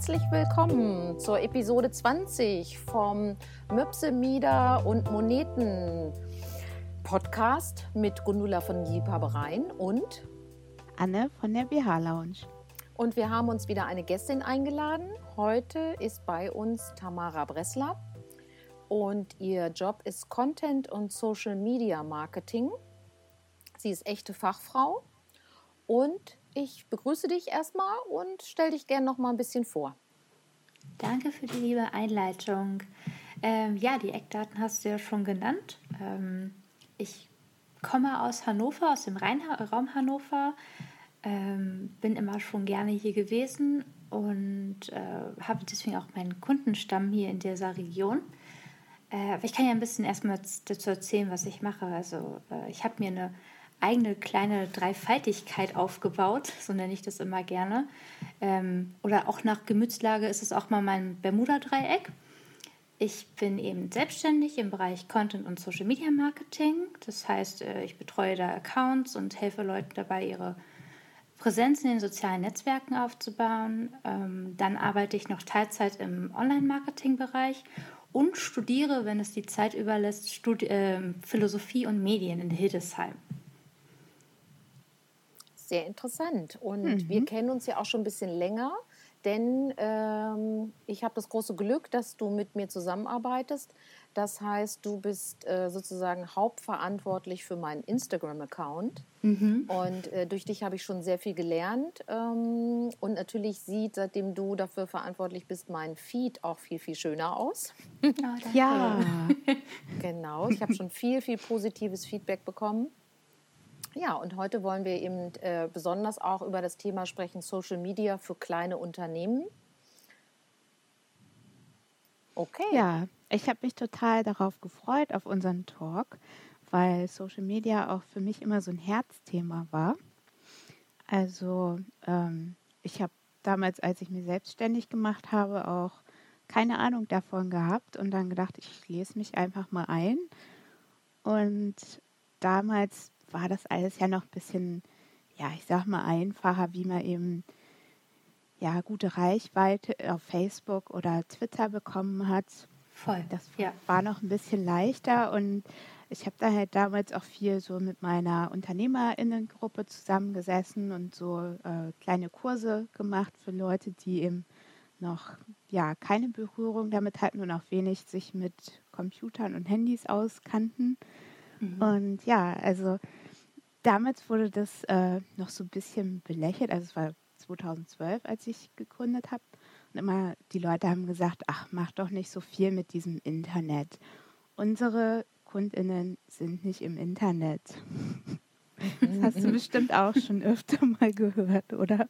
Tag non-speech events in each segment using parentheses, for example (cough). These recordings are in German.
herzlich willkommen zur Episode 20 vom Möpse, Mieder und Moneten Podcast mit Gundula von Liebhabereien und Anne von der BH Lounge. Und wir haben uns wieder eine Gästin eingeladen. Heute ist bei uns Tamara Bressler und ihr Job ist Content und Social Media Marketing. Sie ist echte Fachfrau und ich begrüße dich erstmal und stell dich gerne noch mal ein bisschen vor. Danke für die liebe Einleitung. Ähm, ja, die Eckdaten hast du ja schon genannt. Ähm, ich komme aus Hannover, aus dem Rheinraum Hannover, ähm, bin immer schon gerne hier gewesen und äh, habe deswegen auch meinen Kundenstamm hier in dieser Region. Äh, ich kann ja ein bisschen erstmal dazu erzählen, was ich mache. Also äh, ich habe mir eine eigene kleine Dreifaltigkeit aufgebaut, so nenne ich das immer gerne. Ähm, oder auch nach Gemütslage ist es auch mal mein Bermuda-Dreieck. Ich bin eben selbstständig im Bereich Content und Social Media Marketing. Das heißt, äh, ich betreue da Accounts und helfe Leuten dabei, ihre Präsenz in den sozialen Netzwerken aufzubauen. Ähm, dann arbeite ich noch Teilzeit im Online-Marketing-Bereich und studiere, wenn es die Zeit überlässt, Studi äh, Philosophie und Medien in Hildesheim sehr interessant. Und mhm. wir kennen uns ja auch schon ein bisschen länger, denn ähm, ich habe das große Glück, dass du mit mir zusammenarbeitest. Das heißt, du bist äh, sozusagen hauptverantwortlich für meinen Instagram-Account. Mhm. Und äh, durch dich habe ich schon sehr viel gelernt. Ähm, und natürlich sieht, seitdem du dafür verantwortlich bist, mein Feed auch viel, viel schöner aus. (laughs) Oh, ja. (laughs) genau, ich habe schon viel, viel positives Feedback bekommen. Ja, und heute wollen wir eben äh, besonders auch über das Thema sprechen, Social Media für kleine Unternehmen. Okay. Ja, ich habe mich total darauf gefreut, auf unseren Talk, weil Social Media auch für mich immer so ein Herzthema war. Also ähm, ich habe damals, als ich mich selbstständig gemacht habe, auch keine Ahnung davon gehabt und dann gedacht, ich lese mich einfach mal ein. Und damals war das alles ja noch ein bisschen, ja, ich sag mal einfacher, wie man eben ja gute Reichweite auf Facebook oder Twitter bekommen hat. Voll. Das ja. war noch ein bisschen leichter und ich habe da halt damals auch viel so mit meiner Unternehmerinnengruppe zusammengesessen und so äh, kleine Kurse gemacht für Leute, die eben noch ja keine Berührung damit hatten und auch wenig sich mit Computern und Handys auskannten. Mhm. Und ja, also damals wurde das äh, noch so ein bisschen belächelt. Also es war 2012, als ich gegründet habe. Und immer die Leute haben gesagt, ach, mach doch nicht so viel mit diesem Internet. Unsere Kundinnen sind nicht im Internet. (laughs) Das hast du bestimmt auch schon öfter mal gehört, oder?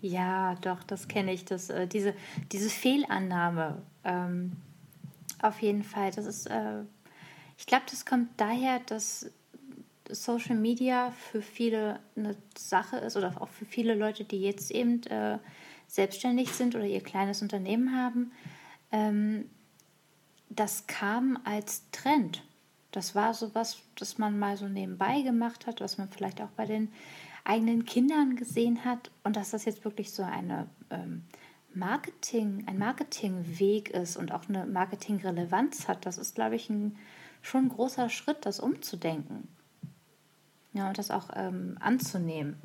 Ja, doch, das kenne ich. Das, äh, diese, diese Fehlannahme. Ähm, auf jeden Fall. Das ist, äh, ich glaube, das kommt daher, dass Social Media für viele eine Sache ist oder auch für viele Leute, die jetzt eben äh, selbstständig sind oder ihr kleines Unternehmen haben, ähm, das kam als Trend. Das war so was, das man mal so nebenbei gemacht hat, was man vielleicht auch bei den eigenen Kindern gesehen hat und dass das jetzt wirklich so eine ähm, Marketing, ein Marketingweg ist und auch eine Marketingrelevanz hat, das ist, glaube ich, ein, schon ein großer Schritt, das umzudenken. Ja, und das auch ähm, anzunehmen.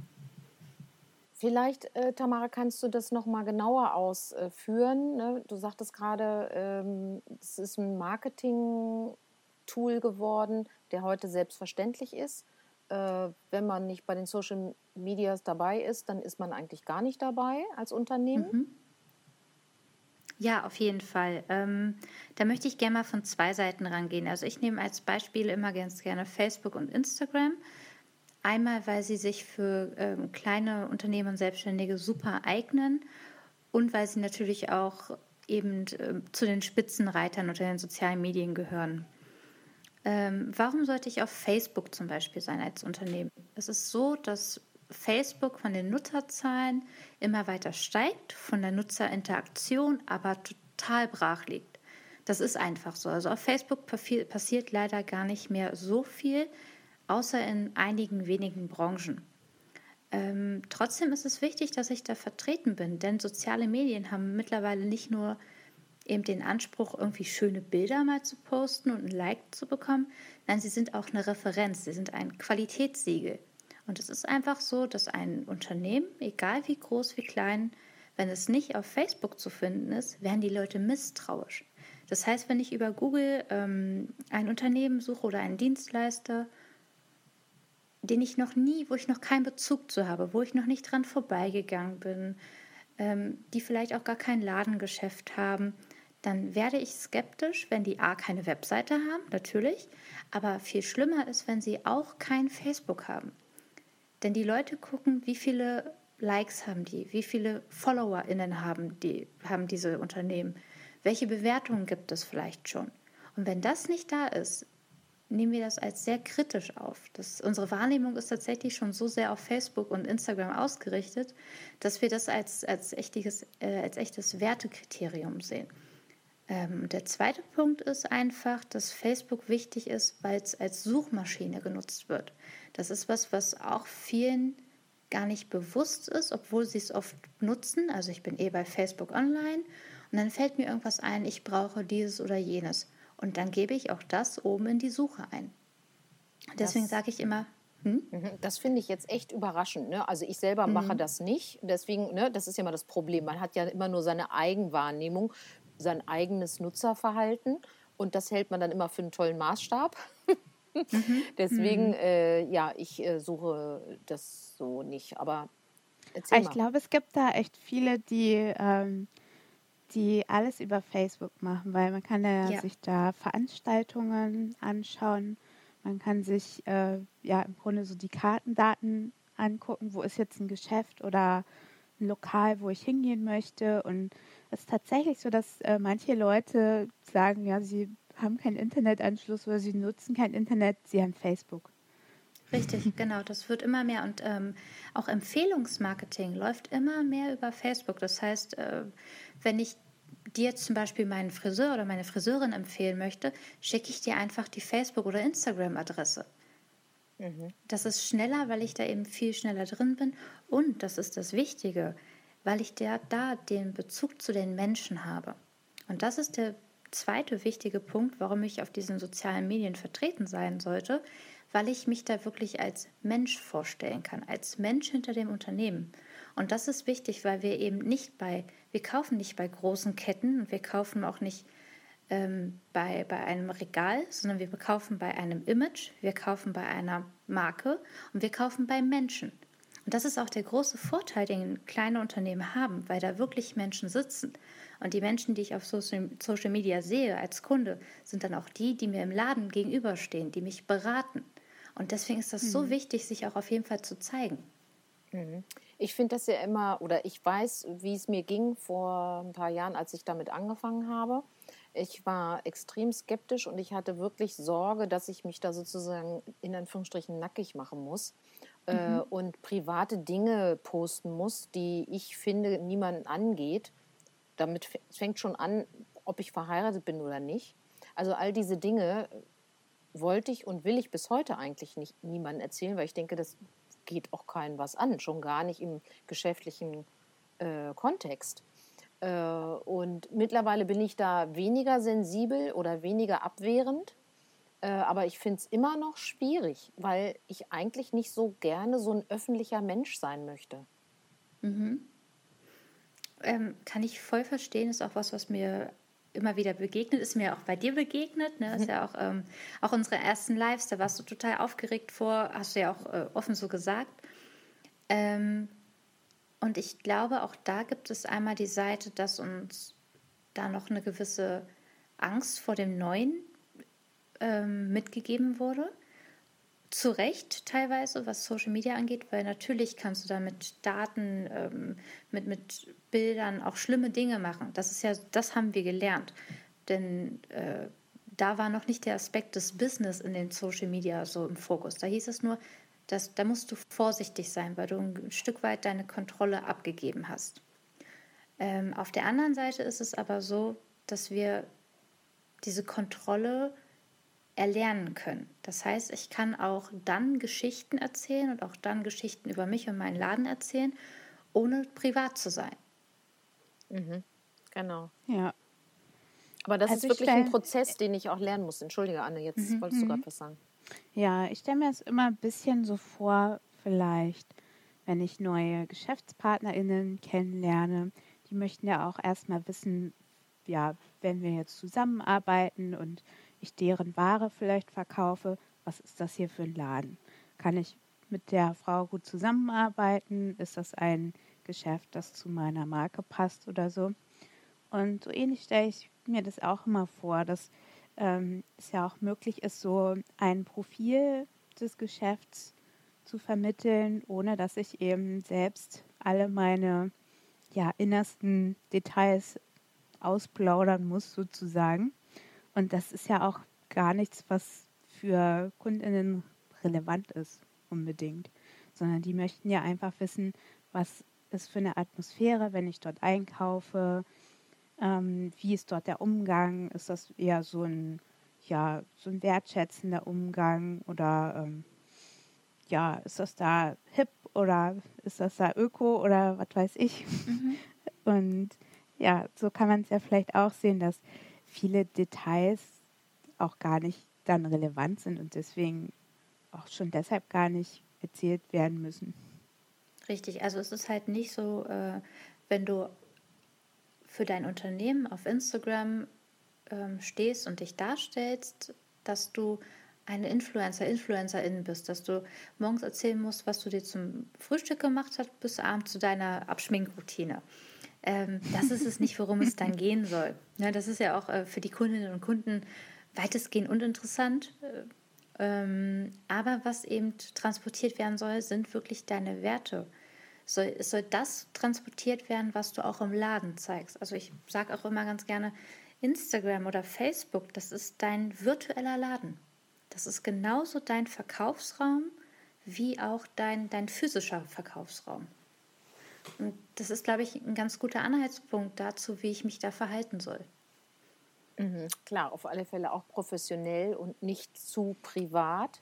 Vielleicht, äh, Tamara, kannst du das noch mal genauer ausführen. Ne? Du sagtest gerade, ähm, es ist ein Marketing-Tool geworden, der heute selbstverständlich ist. Äh, wenn man nicht bei den Social Medias dabei ist, dann ist man eigentlich gar nicht dabei als Unternehmen. Mhm. Ja, auf jeden Fall. Ähm, da möchte ich gerne mal von zwei Seiten rangehen. Also ich nehme als Beispiel immer ganz gerne Facebook und Instagram. Einmal, weil sie sich für ähm, kleine Unternehmen und Selbstständige super eignen und weil sie natürlich auch eben äh, zu den Spitzenreitern unter den sozialen Medien gehören. Ähm, warum sollte ich auf Facebook zum Beispiel sein als Unternehmen? Es ist so, dass Facebook von den Nutzerzahlen immer weiter steigt, von der Nutzerinteraktion aber total brach liegt. Das ist einfach so. Also auf Facebook passiert leider gar nicht mehr so viel außer in einigen wenigen Branchen. Ähm, trotzdem ist es wichtig, dass ich da vertreten bin, denn soziale Medien haben mittlerweile nicht nur eben den Anspruch, irgendwie schöne Bilder mal zu posten und ein Like zu bekommen. Nein, sie sind auch eine Referenz, sie sind ein Qualitätssiegel. Und es ist einfach so, dass ein Unternehmen, egal wie groß, wie klein, wenn es nicht auf Facebook zu finden ist, werden die Leute misstrauisch. Das heißt, wenn ich über Google ähm, ein Unternehmen suche oder einen Dienstleister, den ich noch nie, wo ich noch keinen Bezug zu habe, wo ich noch nicht dran vorbeigegangen bin, ähm, die vielleicht auch gar kein Ladengeschäft haben, dann werde ich skeptisch, wenn die A keine Webseite haben, natürlich, aber viel schlimmer ist, wenn sie auch kein Facebook haben. Denn die Leute gucken, wie viele Likes haben die, wie viele FollowerInnen haben, die, haben diese Unternehmen, welche Bewertungen gibt es vielleicht schon. Und wenn das nicht da ist, nehmen wir das als sehr kritisch auf. Das, unsere Wahrnehmung ist tatsächlich schon so sehr auf Facebook und Instagram ausgerichtet, dass wir das als, als, echtiges, äh, als echtes Wertekriterium sehen. Ähm, der zweite Punkt ist einfach, dass Facebook wichtig ist, weil es als Suchmaschine genutzt wird. Das ist was, was auch vielen gar nicht bewusst ist, obwohl sie es oft nutzen. Also ich bin eh bei Facebook online und dann fällt mir irgendwas ein, ich brauche dieses oder jenes. Und dann gebe ich auch das oben in die Suche ein. Deswegen sage ich immer, hm? Mhm, das finde ich jetzt echt überraschend. Ne? Also ich selber mache mhm. das nicht. Deswegen, ne, das ist ja immer das Problem. Man hat ja immer nur seine Eigenwahrnehmung, sein eigenes Nutzerverhalten. Und das hält man dann immer für einen tollen Maßstab. Mhm. (laughs) Deswegen, mhm. äh, ja, ich äh, suche das so nicht. Aber erzähl ich glaube, es gibt da echt viele, die ähm, die alles über Facebook machen, weil man kann ja, ja. sich da Veranstaltungen anschauen. Man kann sich äh, ja im Grunde so die Kartendaten angucken, wo ist jetzt ein Geschäft oder ein Lokal, wo ich hingehen möchte. Und es ist tatsächlich so, dass äh, manche Leute sagen, ja, sie haben keinen Internetanschluss oder sie nutzen kein Internet, sie haben Facebook. Richtig, genau. Das wird immer mehr. Und ähm, auch Empfehlungsmarketing läuft immer mehr über Facebook. Das heißt, äh, wenn ich dir jetzt zum Beispiel meinen Friseur oder meine Friseurin empfehlen möchte, schicke ich dir einfach die Facebook- oder Instagram-Adresse. Mhm. Das ist schneller, weil ich da eben viel schneller drin bin. Und das ist das Wichtige, weil ich da, da den Bezug zu den Menschen habe. Und das ist der zweite wichtige Punkt, warum ich auf diesen sozialen Medien vertreten sein sollte, weil ich mich da wirklich als Mensch vorstellen kann, als Mensch hinter dem Unternehmen. Und das ist wichtig, weil wir eben nicht bei, wir kaufen nicht bei großen Ketten und wir kaufen auch nicht ähm, bei, bei einem Regal, sondern wir kaufen bei einem Image, wir kaufen bei einer Marke und wir kaufen bei Menschen. Und das ist auch der große Vorteil, den kleine Unternehmen haben, weil da wirklich Menschen sitzen. Und die Menschen, die ich auf Social Media sehe als Kunde, sind dann auch die, die mir im Laden gegenüberstehen, die mich beraten. Und deswegen ist das mhm. so wichtig, sich auch auf jeden Fall zu zeigen. Mhm. Ich finde das ja immer, oder ich weiß, wie es mir ging vor ein paar Jahren, als ich damit angefangen habe. Ich war extrem skeptisch und ich hatte wirklich Sorge, dass ich mich da sozusagen in Anführungsstrichen nackig machen muss äh, mhm. äh, und private Dinge posten muss, die ich finde niemanden angeht. Damit fängt schon an, ob ich verheiratet bin oder nicht. Also all diese Dinge wollte ich und will ich bis heute eigentlich nicht niemandem erzählen, weil ich denke, das geht auch keinen was an, schon gar nicht im geschäftlichen äh, Kontext. Äh, und mittlerweile bin ich da weniger sensibel oder weniger abwehrend. Äh, aber ich finde es immer noch schwierig, weil ich eigentlich nicht so gerne so ein öffentlicher Mensch sein möchte. Mhm. Ähm, kann ich voll verstehen, ist auch was, was mir immer wieder begegnet, ist mir auch bei dir begegnet. Ne? Ist mhm. ja auch, ähm, auch unsere ersten Lives, da warst du total aufgeregt vor, hast du ja auch äh, offen so gesagt. Ähm, und ich glaube, auch da gibt es einmal die Seite, dass uns da noch eine gewisse Angst vor dem Neuen ähm, mitgegeben wurde zu Recht teilweise, was Social Media angeht, weil natürlich kannst du da mit Daten, ähm, mit, mit Bildern auch schlimme Dinge machen. Das ist ja, das haben wir gelernt. Denn äh, da war noch nicht der Aspekt des Business in den Social Media so im Fokus. Da hieß es nur, dass da musst du vorsichtig sein, weil du ein Stück weit deine Kontrolle abgegeben hast. Ähm, auf der anderen Seite ist es aber so, dass wir diese Kontrolle erlernen können. Das heißt, ich kann auch dann Geschichten erzählen und auch dann Geschichten über mich und meinen Laden erzählen, ohne privat zu sein. Mhm. Genau. Ja. Aber das also ist wirklich ein Prozess, den ich auch lernen muss. Entschuldige, Anne, jetzt mhm, wolltest du mhm. gerade was sagen. Ja, ich stelle mir es immer ein bisschen so vor, vielleicht, wenn ich neue GeschäftspartnerInnen kennenlerne, die möchten ja auch erstmal wissen, ja, wenn wir jetzt zusammenarbeiten und ich deren Ware vielleicht verkaufe, was ist das hier für ein Laden? Kann ich mit der Frau gut zusammenarbeiten? Ist das ein Geschäft, das zu meiner Marke passt oder so? Und so ähnlich stelle ich mir das auch immer vor, dass ähm, es ja auch möglich ist, so ein Profil des Geschäfts zu vermitteln, ohne dass ich eben selbst alle meine ja, innersten Details ausplaudern muss, sozusagen. Und das ist ja auch gar nichts, was für Kundinnen relevant ist, unbedingt, sondern die möchten ja einfach wissen, was ist für eine Atmosphäre, wenn ich dort einkaufe, ähm, wie ist dort der Umgang, ist das eher so ein, ja, so ein wertschätzender Umgang oder ähm, ja, ist das da hip oder ist das da öko oder was weiß ich. Mhm. (laughs) Und ja, so kann man es ja vielleicht auch sehen, dass viele Details auch gar nicht dann relevant sind und deswegen auch schon deshalb gar nicht erzählt werden müssen. Richtig, also es ist halt nicht so, äh, wenn du für dein Unternehmen auf Instagram ähm, stehst und dich darstellst, dass du eine Influencer, Influencerin bist, dass du morgens erzählen musst, was du dir zum Frühstück gemacht hast, bis abends zu deiner Abschminkroutine. Ähm, das ist es nicht, worum es dann (laughs) gehen soll. Ja, das ist ja auch äh, für die Kundinnen und Kunden weitestgehend uninteressant. Äh, aber was eben transportiert werden soll, sind wirklich deine Werte. Soll, es soll das transportiert werden, was du auch im Laden zeigst. Also ich sage auch immer ganz gerne, Instagram oder Facebook, das ist dein virtueller Laden. Das ist genauso dein Verkaufsraum wie auch dein, dein physischer Verkaufsraum. Und das ist, glaube ich, ein ganz guter Anhaltspunkt dazu, wie ich mich da verhalten soll. Mhm, klar, auf alle Fälle auch professionell und nicht zu privat.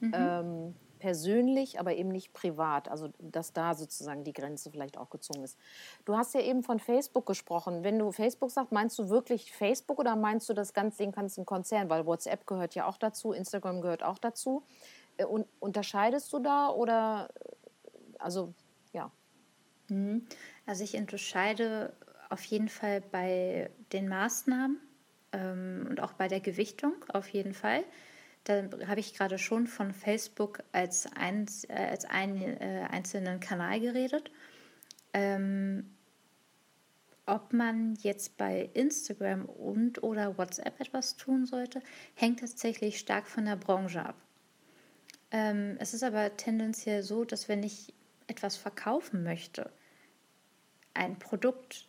Mhm. Ähm, persönlich, aber eben nicht privat. Also, dass da sozusagen die Grenze vielleicht auch gezogen ist. Du hast ja eben von Facebook gesprochen. Wenn du Facebook sagst, meinst du wirklich Facebook oder meinst du das ganze den ganzen Konzern? Weil WhatsApp gehört ja auch dazu, Instagram gehört auch dazu. Äh, und unterscheidest du da oder, also, ja. Mhm. Also, ich unterscheide auf jeden Fall bei den Maßnahmen ähm, und auch bei der Gewichtung, auf jeden Fall. Da habe ich gerade schon von Facebook als, ein, äh, als einen äh, einzelnen Kanal geredet. Ähm, ob man jetzt bei Instagram und oder WhatsApp etwas tun sollte, hängt tatsächlich stark von der Branche ab. Ähm, es ist aber tendenziell so, dass wenn ich etwas verkaufen möchte, ein Produkt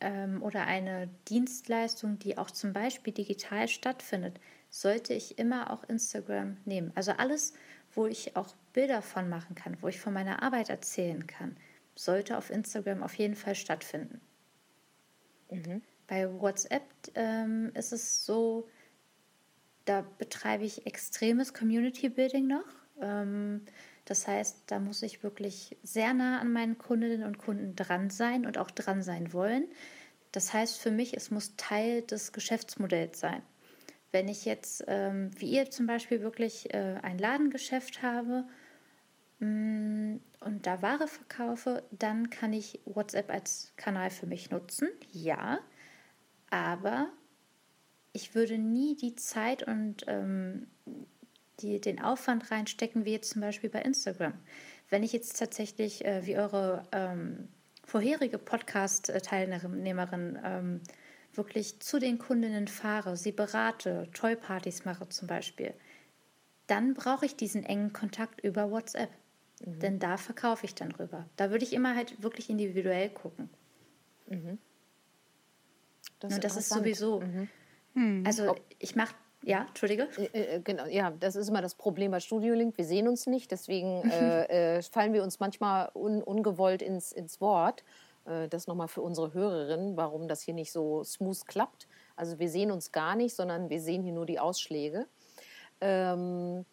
ähm, oder eine Dienstleistung, die auch zum Beispiel digital stattfindet, sollte ich immer auch Instagram nehmen. Also alles, wo ich auch Bilder von machen kann, wo ich von meiner Arbeit erzählen kann, sollte auf Instagram auf jeden Fall stattfinden. Mhm. Bei WhatsApp ähm, ist es so, da betreibe ich extremes Community Building noch. Ähm, das heißt, da muss ich wirklich sehr nah an meinen Kundinnen und Kunden dran sein und auch dran sein wollen. Das heißt für mich, es muss Teil des Geschäftsmodells sein. Wenn ich jetzt, ähm, wie ihr zum Beispiel, wirklich äh, ein Ladengeschäft habe mh, mm, und da Ware verkaufe, dann kann ich WhatsApp als Kanal für mich nutzen. Ja, aber ich würde nie die Zeit und ähm, die, den Aufwand reinstecken, wie jetzt zum Beispiel bei Instagram. Wenn ich jetzt tatsächlich, äh, wie eure ähm, vorherige Podcast-Teilnehmerin, ähm, wirklich zu den Kundinnen fahre, sie berate, Toy-Partys mache zum Beispiel, dann brauche ich diesen engen Kontakt über WhatsApp. Mhm. Denn da verkaufe ich dann rüber. Da würde ich immer halt wirklich individuell gucken. Mhm. Das, Und das ist sowieso. Mhm. Hm. Also ich mache ja, Entschuldige. Äh, äh, genau, ja, das ist immer das Problem bei Studio Link. Wir sehen uns nicht, deswegen (laughs) äh, äh, fallen wir uns manchmal un, ungewollt ins, ins Wort. Äh, das nochmal für unsere Hörerinnen, warum das hier nicht so smooth klappt. Also wir sehen uns gar nicht, sondern wir sehen hier nur die Ausschläge. Ähm,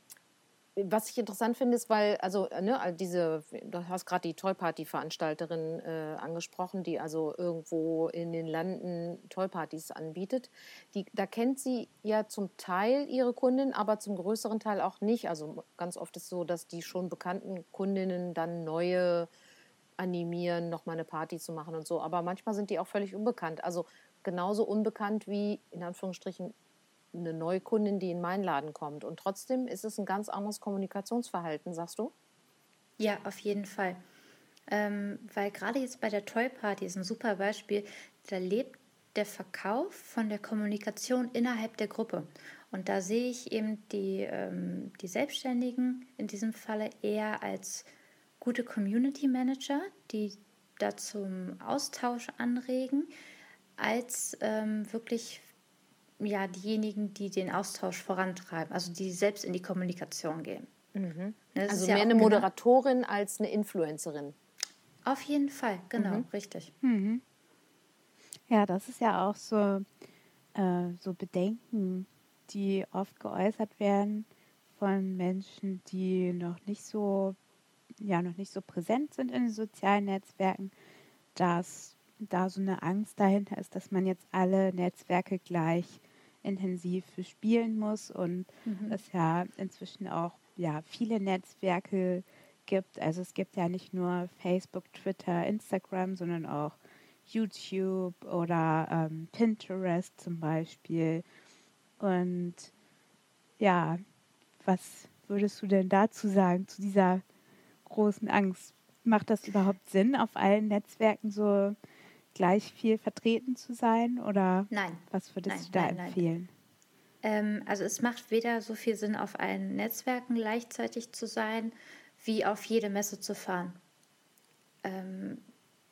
was ich interessant finde, ist, weil, also, ne, diese, du hast gerade die Toy-Party-Veranstalterin äh, angesprochen, die also irgendwo in den Landen Toy-Partys anbietet. Die, da kennt sie ja zum Teil ihre Kundin, aber zum größeren Teil auch nicht. Also ganz oft ist es so, dass die schon bekannten Kundinnen dann neue animieren, nochmal eine Party zu machen und so. Aber manchmal sind die auch völlig unbekannt. Also genauso unbekannt wie, in Anführungsstrichen, eine neue Kundin, die in meinen Laden kommt. Und trotzdem ist es ein ganz anderes Kommunikationsverhalten, sagst du? Ja, auf jeden Fall. Ähm, weil gerade jetzt bei der Toy Party ist ein super Beispiel, da lebt der Verkauf von der Kommunikation innerhalb der Gruppe. Und da sehe ich eben die, ähm, die Selbstständigen in diesem Falle eher als gute Community Manager, die da zum Austausch anregen, als ähm, wirklich ja diejenigen, die den Austausch vorantreiben, also die selbst in die Kommunikation gehen. Mhm. Also mehr ja eine Moderatorin genau, als eine Influencerin. Auf jeden Fall, genau, mhm. richtig. Mhm. Ja, das ist ja auch so, äh, so Bedenken, die oft geäußert werden von Menschen, die noch nicht so, ja, noch nicht so präsent sind in den sozialen Netzwerken, dass da so eine Angst dahinter ist, dass man jetzt alle Netzwerke gleich intensiv bespielen muss und mhm. es ja inzwischen auch ja, viele Netzwerke gibt. Also es gibt ja nicht nur Facebook, Twitter, Instagram, sondern auch YouTube oder ähm, Pinterest zum Beispiel. Und ja, was würdest du denn dazu sagen, zu dieser großen Angst? Macht das überhaupt Sinn, auf allen Netzwerken so gleich viel vertreten zu sein? Oder nein. was würdest nein, du da nein, empfehlen? Ähm, also es macht weder so viel Sinn, auf allen Netzwerken gleichzeitig zu sein, wie auf jede Messe zu fahren. Ähm,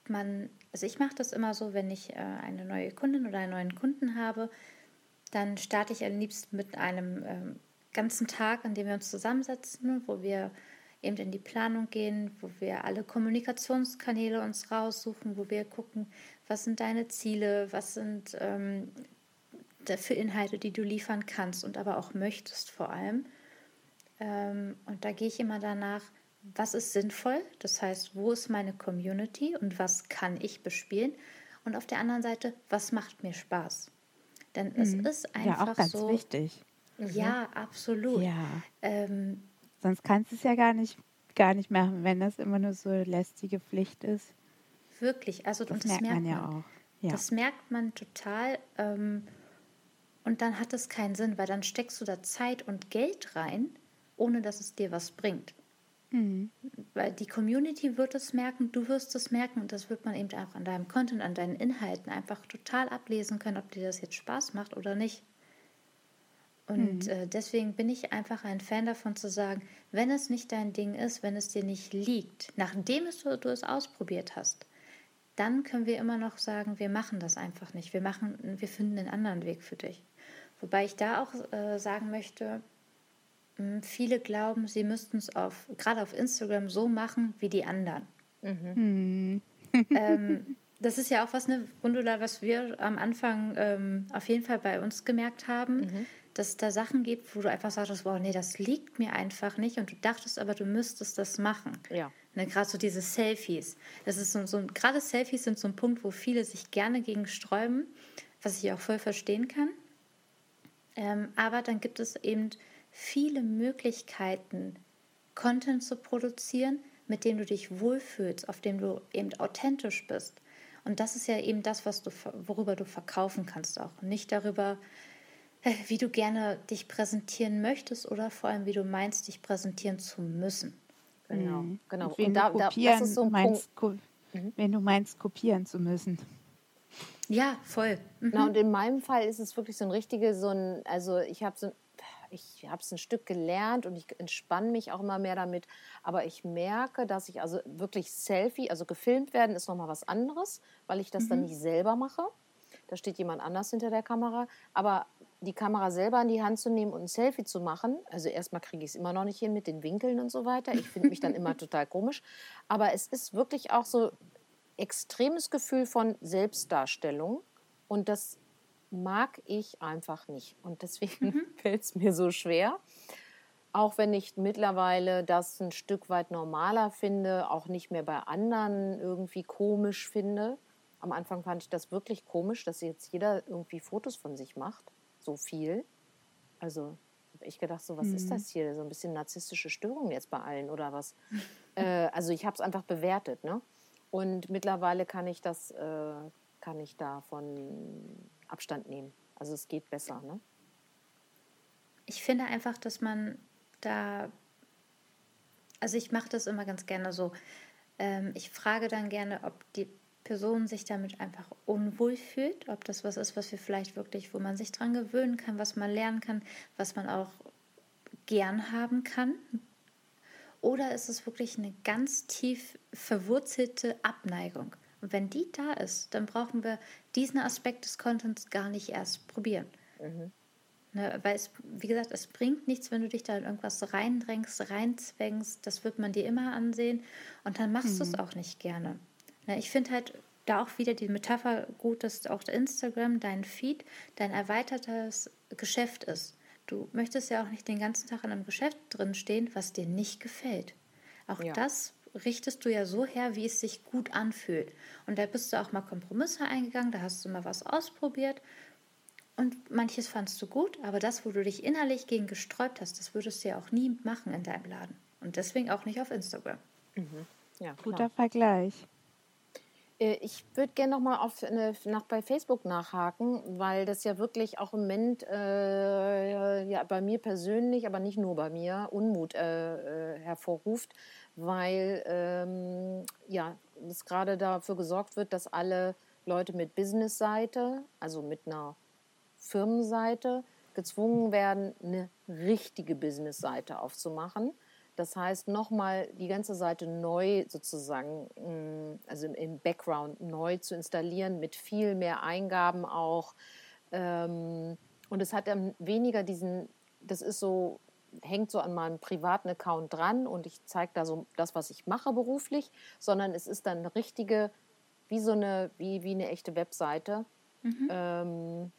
man, also ich mache das immer so, wenn ich äh, eine neue Kundin oder einen neuen Kunden habe, dann starte ich am liebsten mit einem ähm, ganzen Tag, an dem wir uns zusammensetzen, wo wir eben in die Planung gehen, wo wir alle Kommunikationskanäle uns raussuchen, wo wir gucken, was sind deine Ziele, was sind ähm, für Inhalte, die du liefern kannst und aber auch möchtest vor allem. Ähm, und da gehe ich immer danach, was ist sinnvoll, das heißt, wo ist meine Community und was kann ich bespielen und auf der anderen Seite, was macht mir Spaß. Denn es mhm. ist einfach ja, auch ganz so. wichtig. Ja, absolut. Ja. Ähm, Sonst kannst du es ja gar nicht, gar nicht machen, wenn das immer nur so lästige Pflicht ist. Wirklich, also das, das merkt, man ja auch. Ja. Das merkt man total. Ähm, und dann hat es keinen Sinn, weil dann steckst du da Zeit und Geld rein, ohne dass es dir was bringt. Mhm. Weil die Community wird es merken, du wirst es merken und das wird man eben auch an deinem Content, an deinen Inhalten einfach total ablesen können, ob dir das jetzt Spaß macht oder nicht. Und mhm. äh, deswegen bin ich einfach ein Fan davon zu sagen, wenn es nicht dein Ding ist, wenn es dir nicht liegt, nachdem es, du, du es ausprobiert hast, dann können wir immer noch sagen, wir machen das einfach nicht. Wir, machen, wir finden einen anderen Weg für dich. Wobei ich da auch äh, sagen möchte, mh, hm, viele glauben, sie müssten es auf, gerade auf Instagram so machen wie die anderen. Mhm. ähm, (laughs) das ist ja auch was, ne, Gundula, was wir am Anfang ähm, auf jeden Fall bei uns gemerkt haben. Mhm dass es da Sachen gibt, wo du einfach sagst, wow, nee, das liegt mir einfach nicht und du dachtest aber, du müsstest das machen. Ja. Ne, gerade so diese Selfies. Das ist so, so gerade Selfies sind so ein Punkt, wo viele sich gerne gegen sträuben, was ich auch voll verstehen kann. Ähm, aber dann gibt es eben viele Möglichkeiten, Content zu produzieren, mit dem du dich wohlfühlst, auf dem du eben authentisch bist. Und das ist ja eben das, was du, worüber du verkaufen kannst auch. Nicht darüber, wie du gerne dich präsentieren möchtest oder vor allem, wie du meinst, dich präsentieren zu müssen. Genau, mhm. genau. Und, und da, da, das ist so ein meinst, Punkt. Mhm. Wenn du meinst, kopieren zu müssen. Ja, voll. Mhm. Na, und in meinem Fall ist es wirklich so ein richtiges, so ein, also ich habe so ich habe es ein Stück gelernt und ich entspanne mich auch immer mehr damit. Aber ich merke, dass ich also wirklich Selfie, also gefilmt werden, ist nochmal was anderes, weil ich das mhm. dann nicht selber mache. Da steht jemand anders hinter der Kamera. Aber die Kamera selber in die Hand zu nehmen und ein Selfie zu machen. Also erstmal kriege ich es immer noch nicht hin mit den Winkeln und so weiter. Ich finde mich dann immer (laughs) total komisch. Aber es ist wirklich auch so extremes Gefühl von Selbstdarstellung. Und das mag ich einfach nicht. Und deswegen mhm. (laughs) fällt es mir so schwer. Auch wenn ich mittlerweile das ein Stück weit normaler finde, auch nicht mehr bei anderen irgendwie komisch finde. Am Anfang fand ich das wirklich komisch, dass jetzt jeder irgendwie Fotos von sich macht. So viel. Also habe ich gedacht, so was mhm. ist das hier? So ein bisschen narzisstische Störung jetzt bei allen oder was? (laughs) äh, also ich habe es einfach bewertet. Ne? Und mittlerweile kann ich das, äh, kann ich davon Abstand nehmen. Also es geht besser. Ne? Ich finde einfach, dass man da, also ich mache das immer ganz gerne so. Ähm, ich frage dann gerne, ob die Person sich damit einfach unwohl fühlt, ob das was ist, was wir vielleicht wirklich, wo man sich dran gewöhnen kann, was man lernen kann, was man auch gern haben kann. Oder ist es wirklich eine ganz tief verwurzelte Abneigung? Und wenn die da ist, dann brauchen wir diesen Aspekt des Contents gar nicht erst probieren. Mhm. Ne, weil es, wie gesagt, es bringt nichts, wenn du dich da in irgendwas reindrängst, reinzwängst. Das wird man dir immer ansehen und dann machst mhm. du es auch nicht gerne. Ne, ich finde halt da auch wieder die Metapher gut, dass auch Instagram dein Feed, dein erweitertes Geschäft ist. Du möchtest ja auch nicht den ganzen Tag in einem Geschäft drin stehen, was dir nicht gefällt. Auch ja. das richtest du ja so her, wie es sich gut anfühlt. Und da bist du auch mal Kompromisse eingegangen, da hast du mal was ausprobiert und manches fandst du gut, aber das, wo du dich innerlich gegen gesträubt hast, das würdest du ja auch nie machen in deinem Laden. Und deswegen auch nicht auf Instagram. Mhm. Ja, Guter Vergleich. Äh, ich würde gerne noch mal auf eine, nach, bei Facebook nachhaken, weil das ja wirklich auch im Moment äh, ja, bei mir persönlich, aber nicht nur bei mir, Unmut äh, äh hervorruft, weil ähm, ja, es gerade dafür gesorgt wird, dass alle Leute mit Business-Seite, also mit einer Firmenseite gezwungen werden, eine richtige Business-Seite aufzumachen. Das heißt, nochmal die ganze Seite neu sozusagen, mm, also im Background neu zu installieren, mit viel mehr Eingaben auch. Ähm, und es hat dann weniger diesen, das ist so, hängt so an meinem privaten Account dran und ich zeige da so das, was ich mache beruflich, sondern es ist dann eine richtige, wie so eine, wie, wie eine echte Webseite. Mhm. Ähm,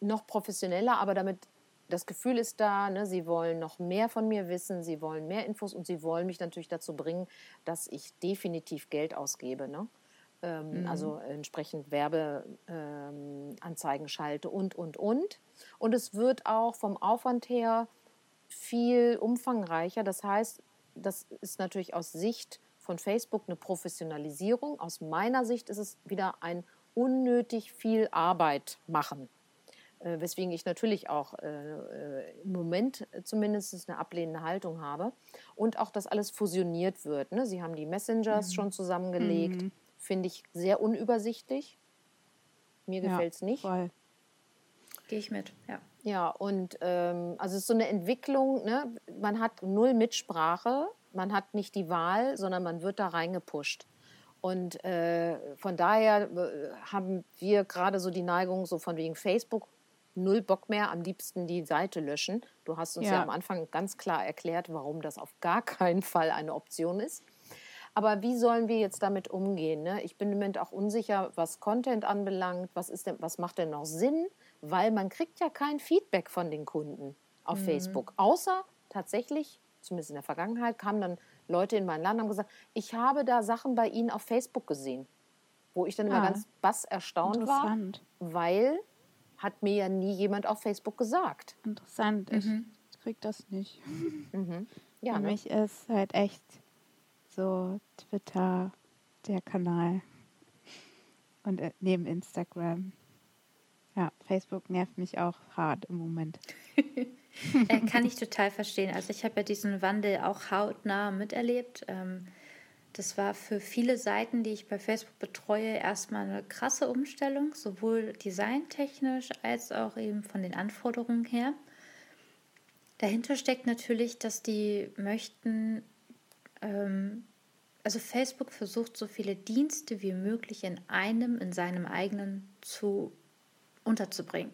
noch professioneller, aber damit das Gefühl ist da, ne, sie wollen noch mehr von mir wissen, sie wollen mehr Infos und sie wollen mich natürlich dazu bringen, dass ich definitiv Geld ausgebe. Ne? Ähm, mhm. Also entsprechend Werbeanzeigen ähm, schalte und, und, und. Und es wird auch vom Aufwand her viel umfangreicher. Das heißt, das ist natürlich aus Sicht von Facebook eine Professionalisierung. Aus meiner Sicht ist es wieder ein unnötig viel Arbeit machen. Äh, weswegen ich natürlich auch äh, äh, im Moment zumindest eine ablehnende Haltung habe. Und auch, dass alles fusioniert wird. Ne? Sie haben die Messengers mhm. schon zusammengelegt. Mhm. Finde ich sehr unübersichtlich. Mir ja, gefällt es nicht. Gehe ich mit, ja. Ja, und ähm, also es ist so eine Entwicklung, ne? man hat null Mitsprache, man hat nicht die Wahl, sondern man wird da reingepusht. Und äh, von daher äh, haben wir gerade so die Neigung, so von wegen Facebook null Bock mehr, am liebsten die Seite löschen. Du hast uns ja. ja am Anfang ganz klar erklärt, warum das auf gar keinen Fall eine Option ist. Aber wie sollen wir jetzt damit umgehen? Ne? Ich bin im Moment auch unsicher, was Content anbelangt. Was, ist denn, was macht denn noch Sinn? Weil man kriegt ja kein Feedback von den Kunden auf mhm. Facebook. Außer tatsächlich, zumindest in der Vergangenheit, kamen dann Leute in mein Land und haben gesagt, ich habe da Sachen bei Ihnen auf Facebook gesehen. Wo ich dann immer ah, ganz bass erstaunt war, weil hat mir ja nie jemand auf Facebook gesagt. Interessant. Mhm. Ich krieg das nicht. (laughs) Mhm. Ja, Für ne? mich ist halt echt so Twitter der Kanal. Und äh, neben Instagram. Ja, Facebook nervt mich auch hart im Moment. (laughs) äh, kann ich total verstehen. Also ich habe ja diesen Wandel auch hautnah miterlebt. Ähm, das war für viele Seiten, die ich bei Facebook betreue, erstmal eine krasse Umstellung, sowohl designtechnisch als auch eben von den Anforderungen her. Dahinter steckt natürlich, dass die möchten, ähm, also Facebook versucht so viele Dienste wie möglich in einem, in seinem eigenen zu unterzubringen.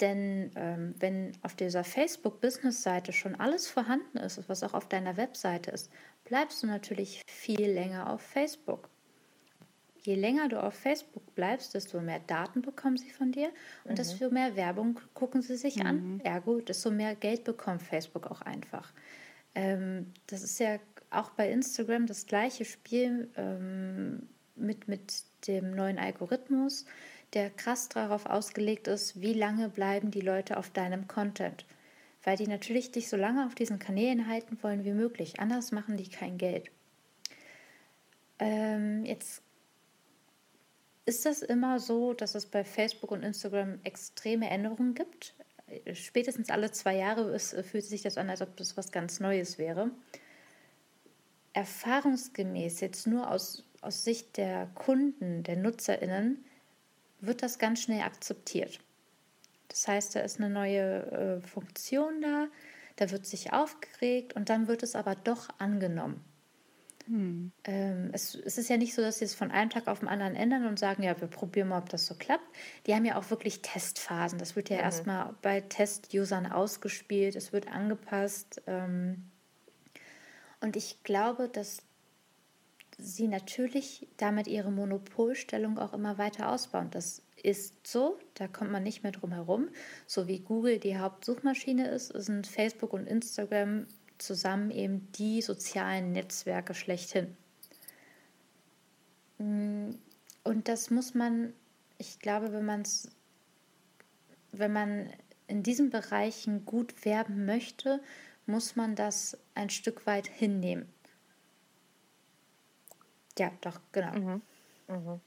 Denn ähm, wenn auf dieser Facebook-Business-Seite schon alles vorhanden ist, was auch auf deiner Webseite ist, bleibst du natürlich viel länger auf Facebook. je länger du auf Facebook bleibst, desto mehr Daten bekommen sie von dir und mhm. desto mehr Werbung gucken sie sich mhm. an. Ergo, desto mehr Geld bekommt Facebook auch einfach. Ähm, das ist ja auch bei Instagram das gleiche Spiel ähm, mit, mit dem neuen Algorithmus, der krass darauf ausgelegt ist, wie lange bleiben die Leute auf deinem Content. Weil die natürlich dich so lange auf diesen Kanälen halten wollen wie möglich. Anders machen die kein Geld. Ähm, jetzt ist das immer so, dass es bei Facebook und Instagram extreme Änderungen gibt. Spätestens alle zwei Jahre ist, fühlt sich das an, als ob das was ganz Neues wäre. Erfahrungsgemäß, jetzt nur aus, aus Sicht der Kunden, der NutzerInnen, wird das ganz schnell akzeptiert. Das heißt, da ist eine neue äh, Funktion da, da wird sich aufgeregt und dann wird es aber doch angenommen. Hm. Ähm, es, es, ist ja nicht so, dass sie es von einem Tag auf den anderen ändern und sagen, ja, wir probieren mal, ob das so klappt. Die haben ja auch wirklich Testphasen. Das wird ja mhm. erstmal bei Test-Usern ausgespielt, es wird angepasst. Ähm, und ich glaube, dass sie natürlich damit ihre Monopolstellung auch immer weiter ausbauen. Das ist so, da kommt man nicht mehr drum herum. So wie Google die Hauptsuchmaschine ist, sind Facebook und Instagram zusammen eben die sozialen Netzwerke schlechthin. Mm, und das muss man, ich glaube, wenn man es, wenn man in diesen Bereichen gut werben möchte, muss man das ein Stück weit hinnehmen. Ja, doch, genau. Mhm. Mhm.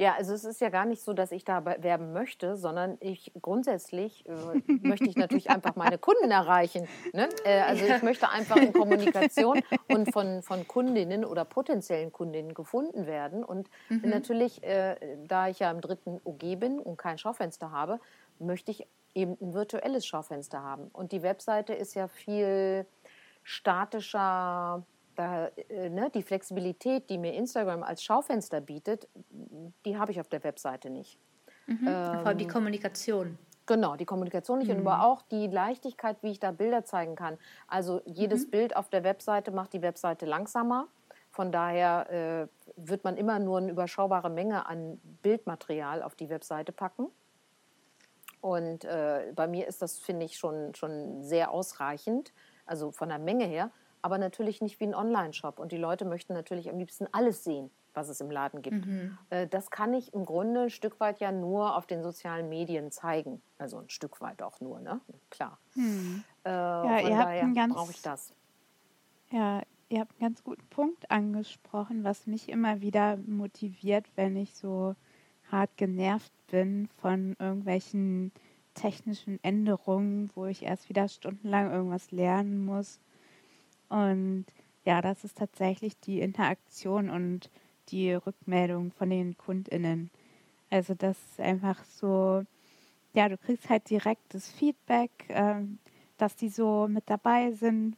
Ja, also es ist ja gar nicht so, dass ich da werben möchte, sondern ich grundsätzlich äh, möchte ich natürlich einfach meine Kunden erreichen. Ne? Äh, also ich möchte einfach in Kommunikation und von, von Kundinnen oder potenziellen Kundinnen gefunden werden. Und mhm. natürlich, äh, da ich ja im dritten OG bin und kein Schaufenster habe, möchte ich eben ein virtuelles Schaufenster haben. Und die Webseite ist ja viel statischer da, äh, ne, die Flexibilität, die mir Instagram als Schaufenster bietet, die habe ich auf der Webseite nicht. Mhm. Ähm, Vor allem die Kommunikation. Genau, die Kommunikation nicht mhm. und aber auch die Leichtigkeit, wie ich da Bilder zeigen kann. Also jedes mhm. Bild auf der Webseite macht die Webseite langsamer. Von daher äh, wird man immer nur eine überschaubare Menge an Bildmaterial auf die Webseite packen. Und äh, bei mir ist das, finde ich, schon, schon sehr ausreichend, also von der Menge her aber natürlich nicht wie ein Online-Shop. Und die Leute möchten natürlich am liebsten alles sehen, was es im Laden gibt. Mhm. Äh, das kann ich im Grunde ein Stück weit ja nur auf den sozialen Medien zeigen. Also ein Stück weit auch nur, ne? Klar. Mhm. Äh, ja, ihr habt einen ganz, brauche ich das. Ja, ihr habt einen ganz guten Punkt angesprochen, was mich immer wieder motiviert, wenn ich so hart genervt bin von irgendwelchen technischen Änderungen, wo ich erst wieder stundenlang irgendwas lernen muss und ja, das ist tatsächlich die Interaktion und die Rückmeldung von den KundInnen. Also das ist einfach so, ja, du kriegst halt direkt das Feedback, ähm, dass die so mit dabei sind,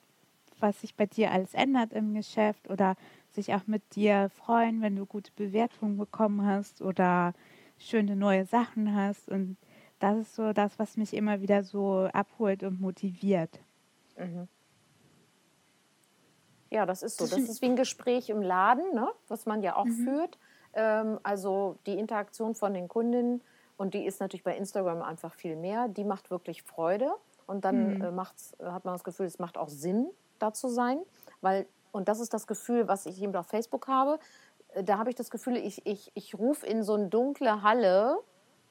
was sich bei dir alles ändert im Geschäft oder sich auch mit dir freuen, wenn du gute Bewertungen bekommen hast oder schöne neue Sachen hast. Und das ist so das, was mich immer wieder so abholt und motiviert. Mhm. Ja, das ist so. Das ist wie ein Gespräch im Laden, ne? was man ja auch mhm. führt. Ähm, also die Interaktion von den Kundinnen und die ist natürlich bei Instagram einfach viel mehr. Die macht wirklich Freude und dann mhm. äh, macht's, hat man das Gefühl, es macht auch Sinn, da zu sein. Weil, und das ist das Gefühl, was ich eben auf Facebook habe. Äh, da habe ich das Gefühl, ich, ich, ich rufe in so eine dunkle Halle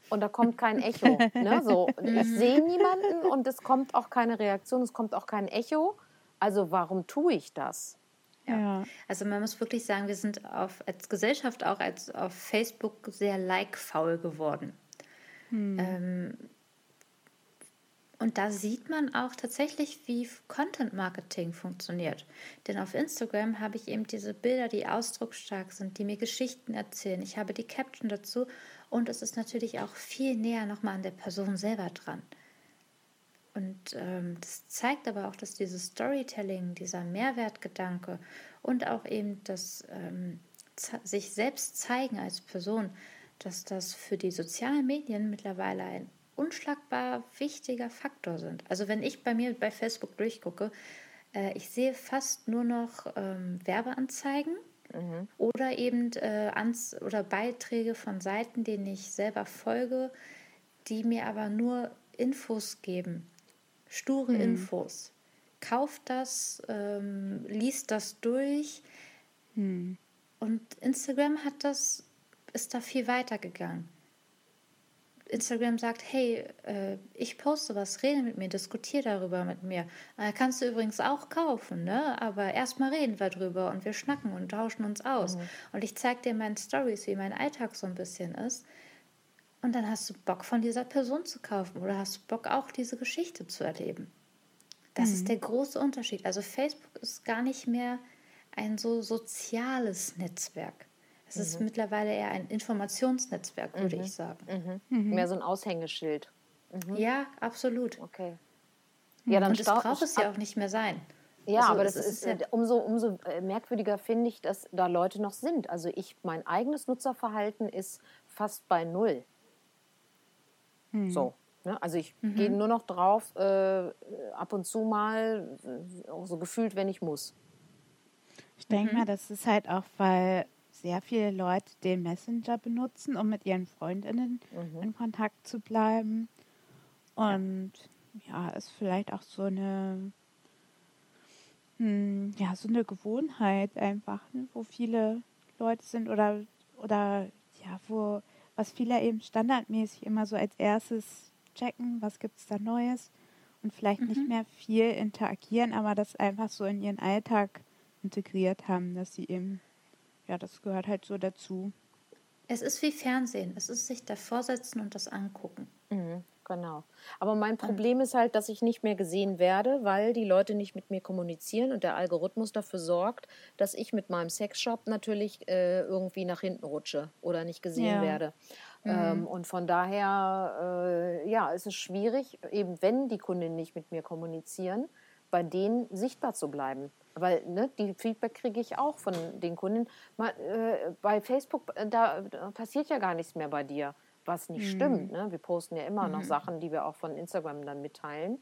und da kommt kein Echo. ne? so, (laughs) ich mhm. sehe niemanden und es kommt auch keine Reaktion, es kommt auch kein Echo. Also warum tue ich das? Ja. Also man muss wirklich sagen, wir sind auf, als Gesellschaft auch als auf Facebook sehr like-faul geworden. Hm. Ähm, und da sieht man auch tatsächlich, wie Content Marketing funktioniert. Denn auf Instagram habe ich eben diese Bilder, die ausdrucksstark sind, die mir Geschichten erzählen. Ich habe die Caption dazu und es ist natürlich auch viel näher nochmal an der Person selber dran. Und ähm, das zeigt aber auch, dass dieses Storytelling, dieser Mehrwertgedanke und auch eben das ähm, sich selbst zeigen als Person, dass das für die sozialen Medien mittlerweile ein unschlagbar wichtiger Faktor sind. Also wenn ich bei mir bei Facebook durchgucke, äh, ich sehe fast nur noch ähm, Werbeanzeigen Mhm. Oder eben äh, ans oder Beiträge von Seiten, denen ich selber folge, die mir aber nur Infos geben. Sture mhm. Infos. Kauft das, ähm, liest das durch. Mhm. Und Instagram hat das, ist da viel weiter gegangen. Instagram sagt, hey, äh, ich poste was, rede mit mir, diskutiere darüber mit mir. Äh, kannst du übrigens auch kaufen, ne? Aber erstmal reden wir drüber und wir schnacken und tauschen uns aus. Mhm. Und ich zeige dir in meinen Stories, wie mein Alltag so ein bisschen ist. Und dann hast du Bock von dieser Person zu kaufen oder hast du Bock auch diese Geschichte zu erleben. Das mhm. ist der große Unterschied. Also Facebook ist gar nicht mehr ein so soziales Netzwerk. Es mhm. ist mittlerweile eher ein Informationsnetzwerk, würde mhm. ich sagen. Mhm. mhm. Mehr so ein Aushängeschild. Mhm. Ja, absolut. Okay. Ja, dann Und das braucht es ja auch nicht mehr sein. Ja, also aber das ist, ist ja umso, umso äh, merkwürdiger finde ich, dass da Leute noch sind. Also ich, mein eigenes Nutzerverhalten ist fast bei null. Mhm. So. Ne? Also ich mhm. gehe nur noch drauf, äh, ab und zu mal, äh, so gefühlt, wenn ich muss. Ich denke mhm. mal, das ist halt auch, weil sehr viele Leute den Messenger benutzen, um mit ihren Freundinnen mhm. in Kontakt zu bleiben. Und ja, ist vielleicht auch so eine, hm, ja, so eine Gewohnheit einfach, ne, wo viele Leute sind oder, oder ja, wo, was viele eben standardmäßig immer so als erstes checken, was gibt es da Neues und vielleicht mhm. nicht mehr viel interagieren, aber das einfach so in ihren Alltag integriert haben, dass sie eben ja, das gehört halt so dazu. Es ist wie Fernsehen. Es ist sich davor setzen und das angucken. Mhm, genau. Aber mein Problem mhm. ist halt, dass ich nicht mehr gesehen werde, weil die Leute nicht mit mir kommunizieren und der Algorithmus dafür sorgt, dass ich mit meinem Sexshop natürlich äh, irgendwie nach hinten rutsche oder nicht gesehen ja. werde. Mhm. Ähm, und von daher, äh, ja, ist es schwierig, eben wenn die Kunden nicht mit mir kommunizieren, bei denen sichtbar zu bleiben. Weil ne, die Feedback kriege ich auch von den Kunden. Mal, äh, bei Facebook, äh, da, passiert ja gar nichts mehr bei dir, was nicht mhm. stimmt. Ne? Wir posten ja immer mhm. noch Sachen, die wir auch von Instagram dann mitteilen.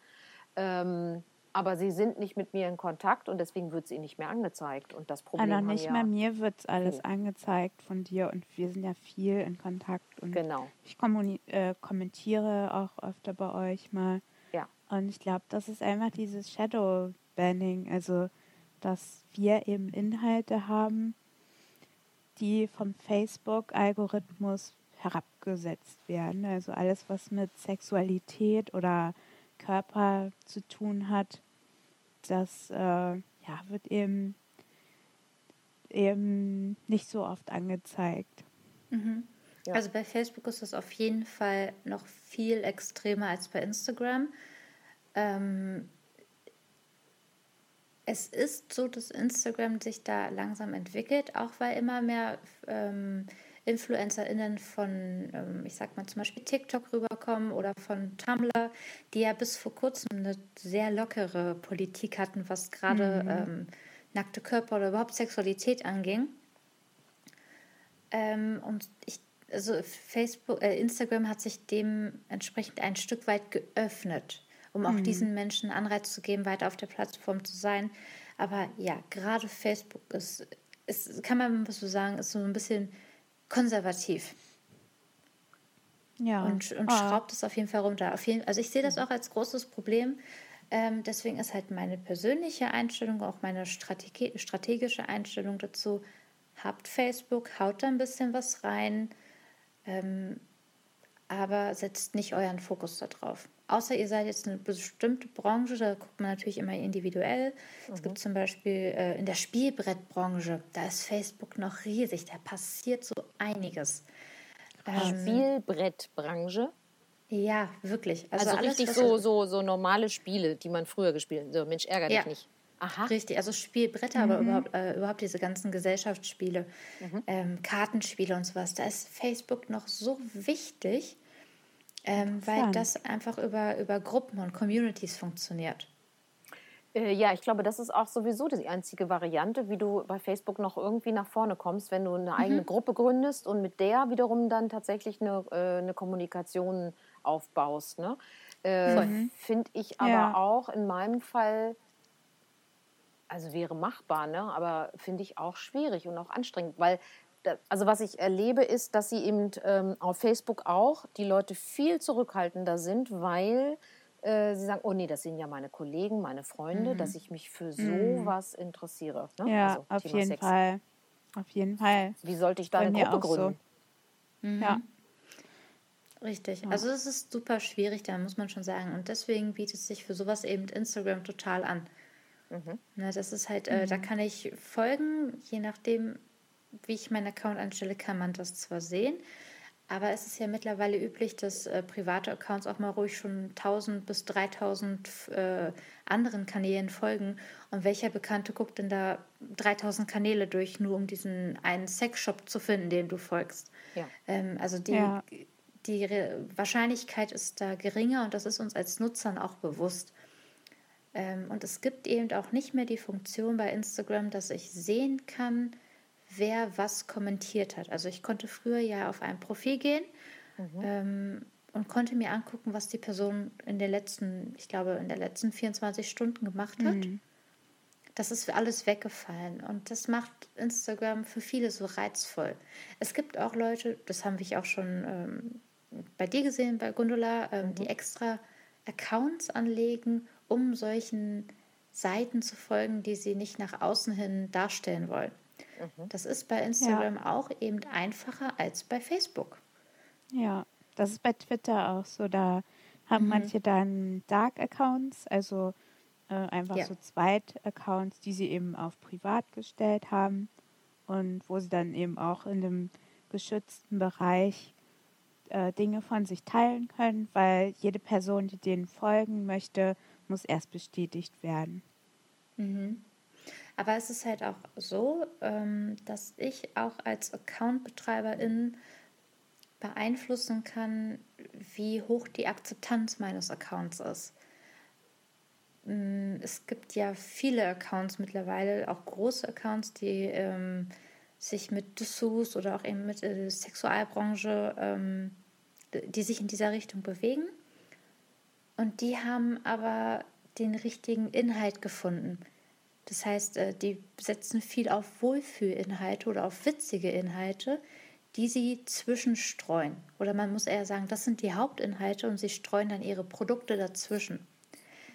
Ähm, aber sie sind nicht mit mir in Kontakt und deswegen wird es ihnen nicht mehr angezeigt. Und das Problem also nicht ja mehr mir wird es alles oh. angezeigt von dir und wir sind ja viel in Kontakt. Und genau. Ich äh, kommentiere auch öfter bei euch mal. Ja. Und ich glaube, das ist einfach dieses Shadow Banning. Also dass wir eben Inhalte haben, die vom Facebook-Algorithmus herabgesetzt werden. Also alles, was mit Sexualität oder Körper zu tun hat, das äh, ja, wird eben, eben nicht so oft angezeigt. Mhm. Ja. Also bei Facebook ist das auf jeden Fall noch viel extremer als bei Instagram. Ähm, es ist so, dass Instagram sich da langsam entwickelt, auch weil immer mehr ähm, InfluencerInnen von, ähm, ich sag mal zum Beispiel TikTok rüberkommen oder von Tumblr, die ja bis vor kurzem eine sehr lockere Politik hatten, was gerade mhm. ähm, nackte Körper oder überhaupt Sexualität anging. Ähm, und ich, also Facebook, äh, Instagram hat sich dementsprechend ein Stück weit geöffnet um auch mhm. diesen Menschen Anreiz zu geben, weiter auf der Plattform zu sein. Aber ja, gerade Facebook ist, ist kann man so sagen, ist so ein bisschen konservativ. Ja. Und, und oh. schraubt es auf jeden Fall runter. Auf jeden, also ich sehe das auch als großes Problem. Ähm, deswegen ist halt meine persönliche Einstellung, auch meine Strategie, strategische Einstellung dazu, habt Facebook, haut da ein bisschen was rein, ähm, aber setzt nicht euren Fokus darauf. Außer ihr seid jetzt eine bestimmte Branche, da guckt man natürlich immer individuell. Mhm. Es gibt mhm. zum Beispiel äh, in der Spielbrettbranche, da ist Facebook noch riesig, da passiert so einiges. Ähm, Spielbrettbranche? Ja, wirklich. Also, also alles, richtig so, so, so normale Spiele, die man früher gespielt hat. So, Mensch, ärgere ja. dich nicht. Aha. Richtig, also Spielbretter, mhm. aber überhaupt, äh, überhaupt diese ganzen Gesellschaftsspiele, mhm. ähm, Kartenspiele und sowas. Da ist Facebook noch so wichtig ähm, weil das einfach über, über Gruppen und Communities funktioniert. Äh, ja, ich glaube, das ist auch sowieso die einzige Variante, wie du bei Facebook noch irgendwie nach vorne kommst, wenn du eine eigene mhm. Gruppe gründest und mit der wiederum dann tatsächlich eine, äh, eine Kommunikation aufbaust. Ne? Äh, mhm. Finde ich aber ja. auch in meinem Fall Also wäre machbar, ne? aber finde ich auch schwierig und auch anstrengend, weil also was ich erlebe, ist, dass sie eben ähm, auf Facebook auch die Leute viel zurückhaltender sind, weil äh, sie sagen, oh nee, das sind ja meine Kollegen, meine Freunde, mhm. dass ich mich für mhm. sowas interessiere. Ne? Ja, also, auf Thema jeden Sex. Fall. Auf jeden Fall. Wie sollte ich da eine Gruppe gründen? So. Mhm. Ja. Richtig. Ja. Also es ist super schwierig, da muss man schon sagen. Und deswegen bietet sich für sowas eben Instagram total an. Mhm. Na, das ist halt, äh, da mhm. kann ich folgen, je nachdem, wie ich meinen Account anstelle, kann man das zwar sehen, aber es ist ja mittlerweile üblich, dass äh, private Accounts auch mal ruhig schon 1000 bis 3000 äh, anderen Kanälen folgen. Und welcher Bekannte guckt denn da 3000 Kanäle durch, nur um diesen einen Sexshop zu finden, dem du folgst? Ja. Ähm, also die, ja. die Wahrscheinlichkeit ist da geringer und das ist uns als Nutzern auch bewusst. Ähm, und es gibt eben auch nicht mehr die Funktion bei Instagram, dass ich sehen kann, wer was kommentiert hat. Also ich konnte früher ja auf ein Profil gehen mhm. ähm, und konnte mir angucken, was die Person in den letzten, ich glaube, in den letzten 24 Stunden gemacht hat. Mhm. Das ist alles weggefallen und das macht Instagram für viele so reizvoll. Es gibt auch Leute, das haben wir auch schon ähm, bei dir gesehen, bei Gundula, ähm, mhm. die extra Accounts anlegen, um solchen Seiten zu folgen, die sie nicht nach außen hin darstellen wollen. Mhm. Das ist bei Instagram ja. auch eben einfacher als bei Facebook. Ja, das ist bei Twitter auch so. Da haben mhm. manche dann Dark-Accounts, also äh, einfach ja. so Zweit-Accounts, die sie eben auf privat gestellt haben und wo sie dann eben auch in dem geschützten Bereich äh, Dinge von sich teilen können, weil jede Person, die denen folgen möchte, muss erst bestätigt werden. Mhm. Aber es ist halt auch so, ähm, dass ich auch als Account-Betreiberin beeinflussen kann, wie hoch die Akzeptanz meines Accounts ist. Mm, es gibt ja viele Accounts mittlerweile, auch große Accounts, die ähm, sich mit Dessous oder auch eben mit der Sexualbranche, ähm, die sich in dieser Richtung bewegen. Und die haben aber den richtigen Inhalt gefunden. Das heißt, äh, die setzen viel auf Wohlfühlinhalte oder auf witzige Inhalte, die sie zwischenstreuen. Oder man muss eher sagen, das sind die Hauptinhalte und sie streuen dann ihre Produkte dazwischen.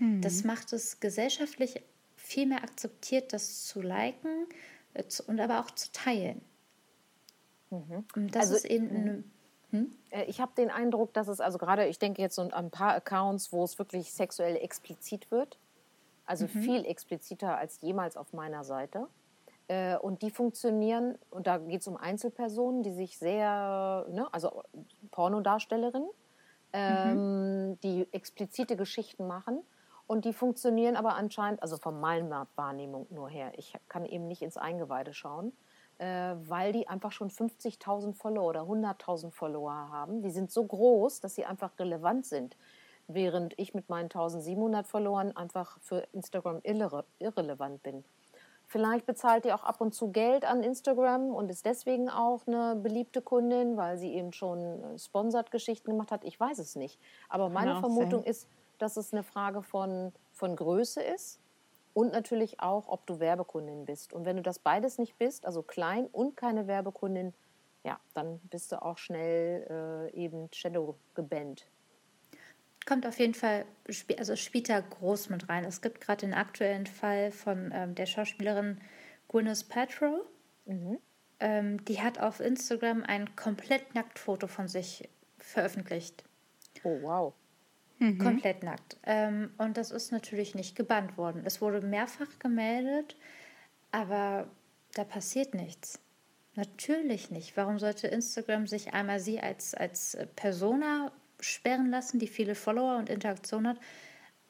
Mhm. Das macht es gesellschaftlich viel mehr akzeptiert, das zu liken äh, und aber auch zu teilen. Mhm. Und das also, ist eben eine hm? Äh, ich habe den Eindruck, dass es also gerade, ich denke jetzt so an ein paar Accounts, wo es wirklich sexuell explizit wird. Also mhm. viel expliziter als jemals auf meiner Seite. Äh, und die funktionieren, und da geht es um Einzelpersonen, die sich sehr, ne, also Pornodarstellerinnen, ähm, mhm. die explizite Geschichten machen. Und die funktionieren aber anscheinend, also von meiner Wahrnehmung nur her, ich kann eben nicht ins Eingeweide schauen, weil die einfach schon 50.000 Follower oder 100.000 Follower haben. Die sind so groß, dass sie einfach relevant sind während ich mit meinen 1700 verloren einfach für Instagram irre irrelevant bin. Vielleicht bezahlt ihr auch ab und zu Geld an Instagram und ist deswegen auch eine beliebte Kundin, weil sie eben schon äh, Sponsored-Geschichten gemacht hat. Ich weiß es nicht. Aber meine Vermutung sein. ist, dass es eine Frage von, von Größe ist und natürlich auch, ob du Werbekundin bist. Und wenn du das beides nicht bist, also klein und keine Werbekundin, ja, dann bist du auch schnell äh, eben Shadow gebannt kommt auf jeden Fall, also spielt da groß mit rein. Es gibt gerade den aktuellen Fall von ähm, der Schauspielerin Gwyneth Paltrow. Mhm. Ähm, die hat auf Instagram ein komplett nackt Foto von sich veröffentlicht. Oh, wow. Mhm. Komplett nackt. Ähm, und das ist natürlich nicht gebannt worden. Es wurde mehrfach gemeldet, aber da passiert nichts. Natürlich nicht. Warum sollte Instagram sich einmal sie als, als Persona sperren lassen, die viele Follower und Interaktion hat.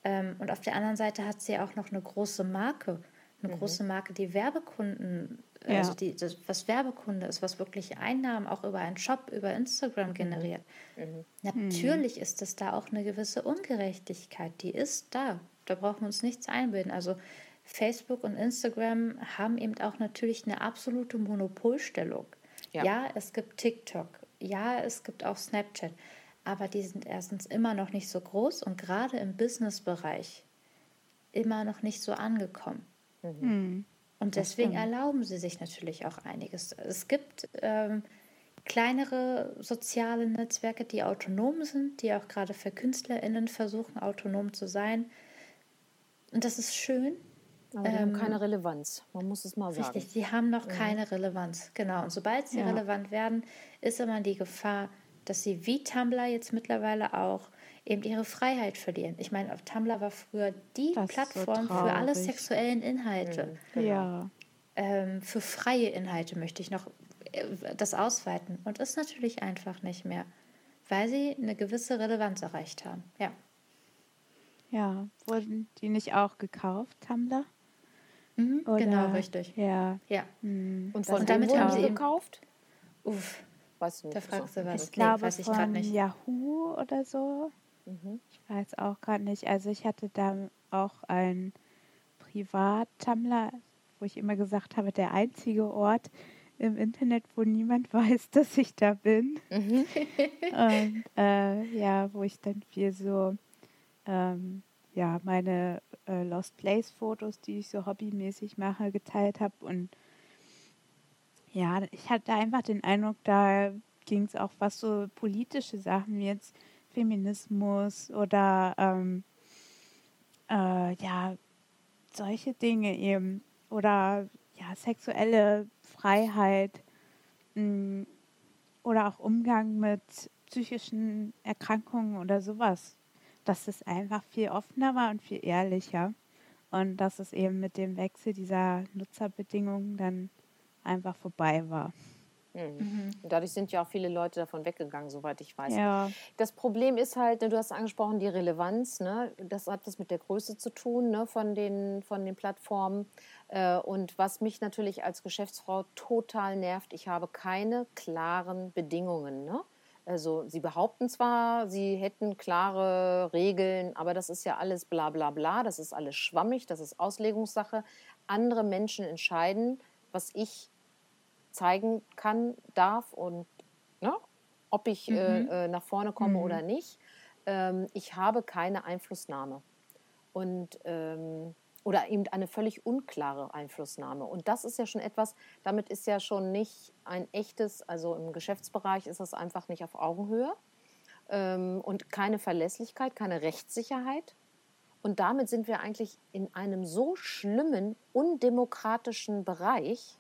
Ähm, und auf der anderen Seite hat sie auch noch eine große Marke. Eine mhm. große Marke, die Werbekunden, ja. also die, das, was Werbekunde ist, was wirklich Einnahmen auch über einen Shop, über Instagram mhm. generiert. Mhm. Natürlich mhm. ist es da auch eine gewisse Ungerechtigkeit. Die ist da. Da brauchen wir uns nichts einbilden. Also Facebook und Instagram haben eben auch natürlich eine absolute Monopolstellung. Ja, ja es gibt TikTok. Ja, es gibt auch Snapchat aber die sind erstens immer noch nicht so groß und gerade im Business-Bereich immer noch nicht so angekommen. Mhm. Und deswegen erlauben sie sich natürlich auch einiges. Es gibt ähm, kleinere soziale Netzwerke, die autonom sind, die auch gerade für KünstlerInnen versuchen, autonom zu sein. Und das ist schön. Aber die ähm, haben keine Relevanz, man muss es mal sagen. Richtig, die haben noch ja. keine Relevanz, genau. Und sobald sie ja. relevant werden, ist immer die Gefahr, dass sie wie Tumblr jetzt mittlerweile auch eben ihre Freiheit verlieren. Ich meine, auf Tumblr war früher die das Plattform so für alle sexuellen Inhalte. Mhm, genau. Ja. Ähm, für freie Inhalte möchte ich noch äh, das ausweiten. Und ist natürlich einfach nicht mehr, weil sie eine gewisse Relevanz erreicht haben. Ja. Ja, wurden die nicht auch gekauft, Tumblr? Mhm, genau, richtig. Ja. ja. Mhm. Und von damit haben sie gekauft? Uff. Weiß nicht. Da fragst du was. Ich nee, glaube weiß ich von nicht. Yahoo oder so. Mhm. Ich weiß auch gerade nicht. Also ich hatte da auch ein Privat-Tumblr, wo ich immer gesagt habe, der einzige Ort im Internet, wo niemand (laughs) weiß, dass ich da bin. Mhm. Und äh, ja, wo ich dann viel so ähm, ja, meine äh, Lost Place Fotos, die ich so hobbymäßig mache, geteilt habe. Und ja, ich hatte einfach den Eindruck, da ging es auch was so politische Sachen jetzt Feminismus oder ähm, äh, ja, solche Dinge eben. Oder ja, sexuelle Freiheit mh, mm, oder auch Umgang mit psychischen Erkrankungen oder sowas dass es einfach viel offener war und viel ehrlicher. Und dass es eben mit dem Wechsel dieser Nutzerbedingungen dann einfach vorbei war. Mhm. mhm. Und dadurch sind ja auch viele Leute davon weggegangen, soweit ich weiß. Ja. Das Problem ist halt, ne, du hast angesprochen, die Relevanz. Ne? Das hat das mit der Größe zu tun ne? von, den, von den Plattformen. Äh, und was mich natürlich als Geschäftsfrau total nervt, ich habe keine klaren Bedingungen. Ne? Also sie behaupten zwar, sie hätten klare Regeln, aber das ist ja alles bla bla bla, das ist alles schwammig, das ist Auslegungssache. Andere Menschen entscheiden, was ich zeigen kann, darf und ne, ob ich äh, mhm. äh, nach vorne komme mhm. oder nicht. Ähm, ich habe keine Einflussnahme. Und ähm, oder eben eine völlig unklare Einflussnahme. Und das ist ja schon etwas, damit ist ja schon nicht ein echtes, also im Geschäftsbereich ist das einfach nicht auf Augenhöhe ähm, und keine Verlässlichkeit, keine Rechtssicherheit. Und damit sind wir eigentlich in einem so schlimmen, undemokratischen Bereich,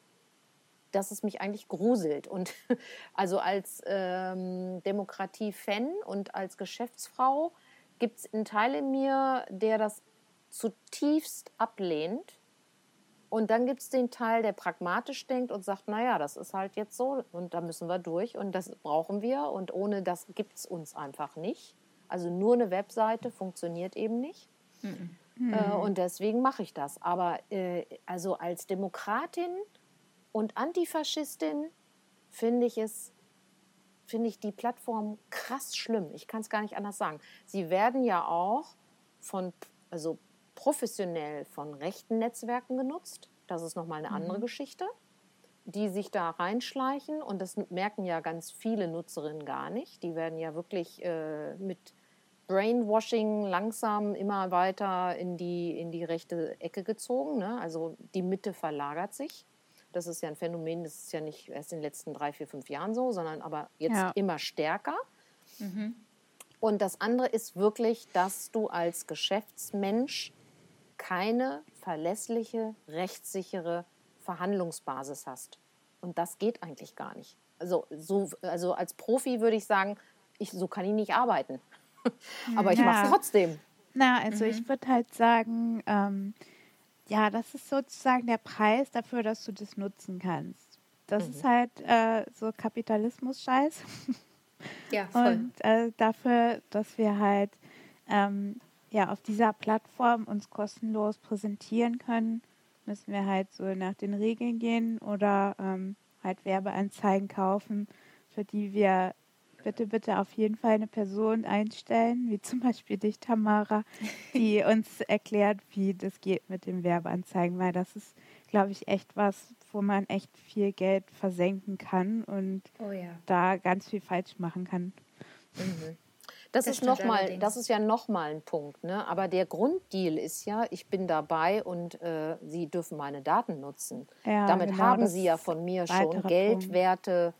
dass es mich eigentlich gruselt. Und (laughs) also als ähm, Demokratie-Fan und als Geschäftsfrau gibt es einen Teil in mir, der das zutiefst ablehnt. Und dann gibt es den Teil, der pragmatisch denkt und sagt, naja, das ist halt jetzt so und da müssen wir durch und das brauchen wir und ohne das gibt es uns einfach nicht. Also nur eine Webseite funktioniert eben nicht. Mhm. Äh, und deswegen mache ich das. Aber äh, also als Demokratin und Antifaschistin finde ich es, finde ich die Plattform krass schlimm. Ich kann es gar nicht anders sagen. Sie werden ja auch von, also professionell von rechten Netzwerken genutzt. Das ist nochmal eine mhm. andere Geschichte, die sich da reinschleichen. Und das merken ja ganz viele Nutzerinnen gar nicht. Die werden ja wirklich äh, mit Brainwashing langsam immer weiter in die, in die rechte Ecke gezogen. Ne? Also die Mitte verlagert sich. Das ist ja ein Phänomen, das ist ja nicht erst in den letzten drei, vier, fünf Jahren so, sondern aber jetzt ja. immer stärker. Mhm. Und das andere ist wirklich, dass du als Geschäftsmensch keine verlässliche, rechtssichere Verhandlungsbasis hast. Und das geht eigentlich gar nicht. Also, so, also als Profi würde ich sagen, ich, so kann ich nicht arbeiten. (laughs) Aber ich ja. mache es trotzdem. Na, also mhm. ich würde halt sagen, ähm, ja, das ist sozusagen der Preis dafür, dass du das nutzen kannst. Das mhm. ist halt äh, so Kapitalismus-Scheiß. Ja, (laughs) voll. Und äh, dafür, dass wir halt ähm, ja, auf dieser Plattform uns kostenlos präsentieren können, müssen wir halt so nach den Regeln gehen oder ähm, halt Werbeanzeigen kaufen, für die wir bitte, bitte auf jeden Fall eine Person einstellen, wie zum Beispiel dich, Tamara, die (laughs) uns erklärt, wie das geht mit den Werbeanzeigen, weil das ist, glaube ich, echt was, wo man echt viel Geld versenken kann und oh ja. da ganz viel falsch machen kann. Mhm. Das, das ist noch mal, das ist ja nochmal ein Punkt. Ne? Aber der Grunddeal ist ja, ich bin dabei und äh, Sie dürfen meine Daten nutzen. Ja, Damit genau, haben Sie ja von mir schon Geldwerte,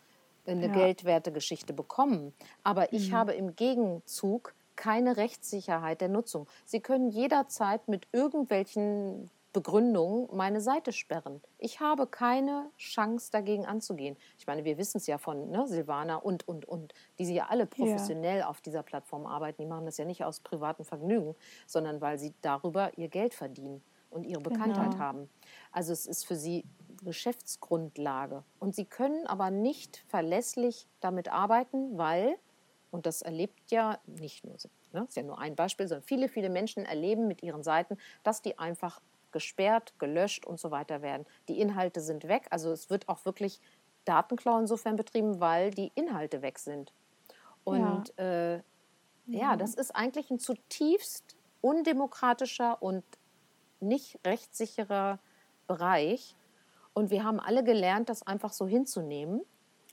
eine ja. geldwerte Geschichte bekommen. Aber ich mhm. habe im Gegenzug keine Rechtssicherheit der Nutzung. Sie können jederzeit mit irgendwelchen Begründung meine Seite sperren. Ich habe keine Chance dagegen anzugehen. Ich meine, wir wissen es ja von ne, Silvana und, und, und, die sie ja alle professionell ja. auf dieser Plattform arbeiten. Die machen das ja nicht aus privatem Vergnügen, sondern weil sie darüber ihr Geld verdienen und ihre Bekanntheit genau. haben. Also es ist für sie Geschäftsgrundlage. Und sie können aber nicht verlässlich damit arbeiten, weil, und das erlebt ja nicht nur, ne, ist ja nur ein Beispiel, sondern viele, viele Menschen erleben mit ihren Seiten, dass die einfach gesperrt, gelöscht und so weiter werden. Die Inhalte sind weg. Also es wird auch wirklich Datenklau insofern betrieben, weil die Inhalte weg sind. Und ja, äh, ja das ist eigentlich ein zutiefst undemokratischer und nicht rechtssicherer Bereich. Und wir haben alle gelernt, das einfach so hinzunehmen.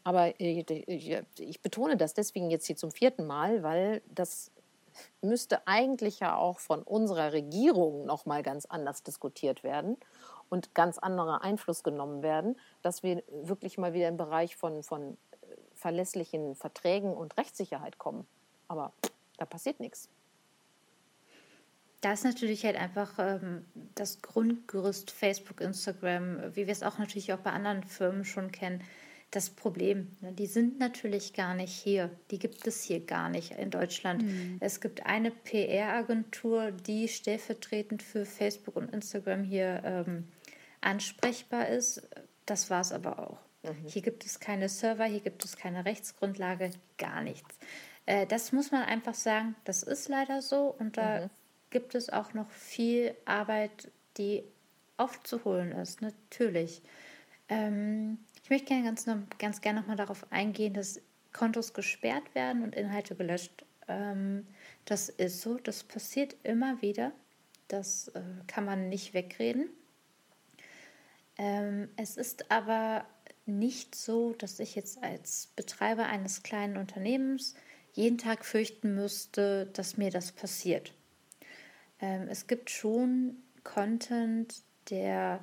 Aber ich betone das deswegen jetzt hier zum vierten Mal, weil das müsste eigentlich ja auch von unserer Regierung noch mal ganz anders diskutiert werden und ganz anderer Einfluss genommen werden, dass wir wirklich mal wieder im Bereich von, von äh, verlässlichen Verträgen und Rechtssicherheit kommen. Aber da passiert nichts. Da ist natürlich halt einfach ähm, das Grundgerüst Facebook, Instagram, wie wir es auch natürlich auch bei anderen Firmen schon kennen, das Problem. Ne? Die sind natürlich gar nicht hier. Die gibt es hier gar nicht in Deutschland. Mhm. Es gibt eine PR-Agentur, die stellvertretend für Facebook und Instagram hier ähm, ansprechbar ist. Das war es aber auch. Mhm. Hier gibt es keine Server, hier gibt es keine Rechtsgrundlage, gar nichts. Äh, das muss man einfach sagen, das ist leider so und da mhm. Gibt es auch noch viel Arbeit, die aufzuholen ist, natürlich. Ähm, ich möchte gerne ganz, ganz gerne nochmal darauf eingehen, dass Kontos gesperrt werden und Inhalte gelöscht. Ähm, das ist so, das passiert immer wieder. Das äh, kann man nicht wegreden. Ähm, es ist aber nicht so, dass ich jetzt als Betreiber eines kleinen Unternehmens jeden Tag fürchten müsste, dass mir das passiert. Ähm, es gibt schon Content, der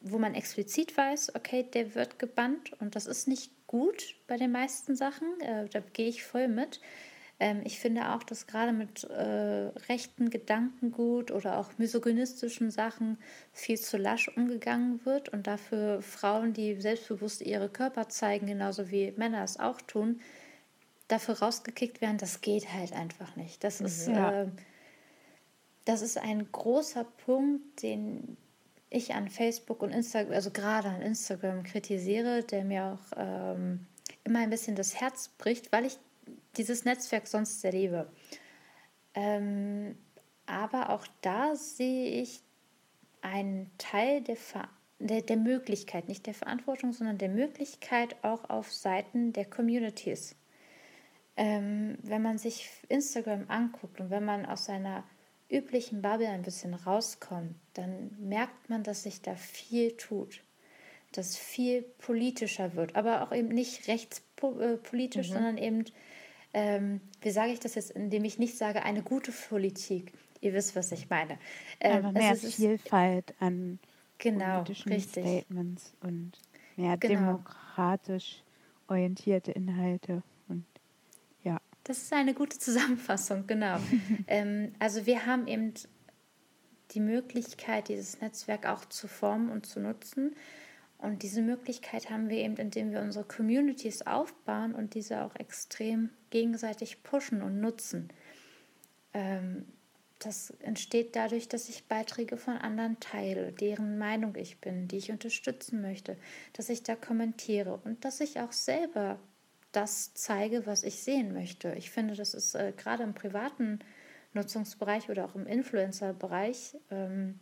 wo man explizit weiß, okay, der wird gebannt und das ist nicht gut bei den meisten Sachen. Äh, da gehe ich voll mit. Ähm, ich finde auch, dass gerade mit äh, rechten Gedankengut oder auch misogynistischen Sachen viel zu lasch umgegangen wird und dafür Frauen, die selbstbewusst ihre Körper zeigen, genauso wie Männer es auch tun, dafür rausgekickt werden, das geht halt einfach nicht. Das ist, ja. äh, das ist ein großer Punkt, den ich an Facebook und Instagram, also gerade an Instagram kritisiere, der mir auch ähm, immer ein bisschen das Herz bricht, weil ich dieses Netzwerk sonst sehr liebe. Ähm, aber auch da sehe ich einen Teil der, der, der Möglichkeit, nicht der Verantwortung, sondern der Möglichkeit auch auf Seiten der Communities. Ähm, wenn man sich Instagram anguckt und wenn man aus seiner üblichen Bubble ein bisschen rauskommt, dann merkt man, dass sich da viel tut, dass viel politischer wird, aber auch eben nicht rechtspolitisch, mhm. sondern eben, ähm, wie sage ich das jetzt, indem ich nicht sage, eine gute Politik. Ihr wisst, was ich meine. Ähm, aber mehr Vielfalt an genau, politischen richtig. Statements und mehr genau. demokratisch orientierte Inhalte. Das ist eine gute Zusammenfassung, genau. (laughs) ähm, also wir haben eben die Möglichkeit, dieses Netzwerk auch zu formen und zu nutzen. Und diese Möglichkeit haben wir eben, indem wir unsere Communities aufbauen und diese auch extrem gegenseitig pushen und nutzen. Ähm, das entsteht dadurch, dass ich Beiträge von anderen teile, deren Meinung ich bin, die ich unterstützen möchte, dass ich da kommentiere und dass ich auch selber das zeige, was ich sehen möchte. Ich finde, das ist äh, gerade im privaten Nutzungsbereich oder auch im Influencer-Bereich ähm,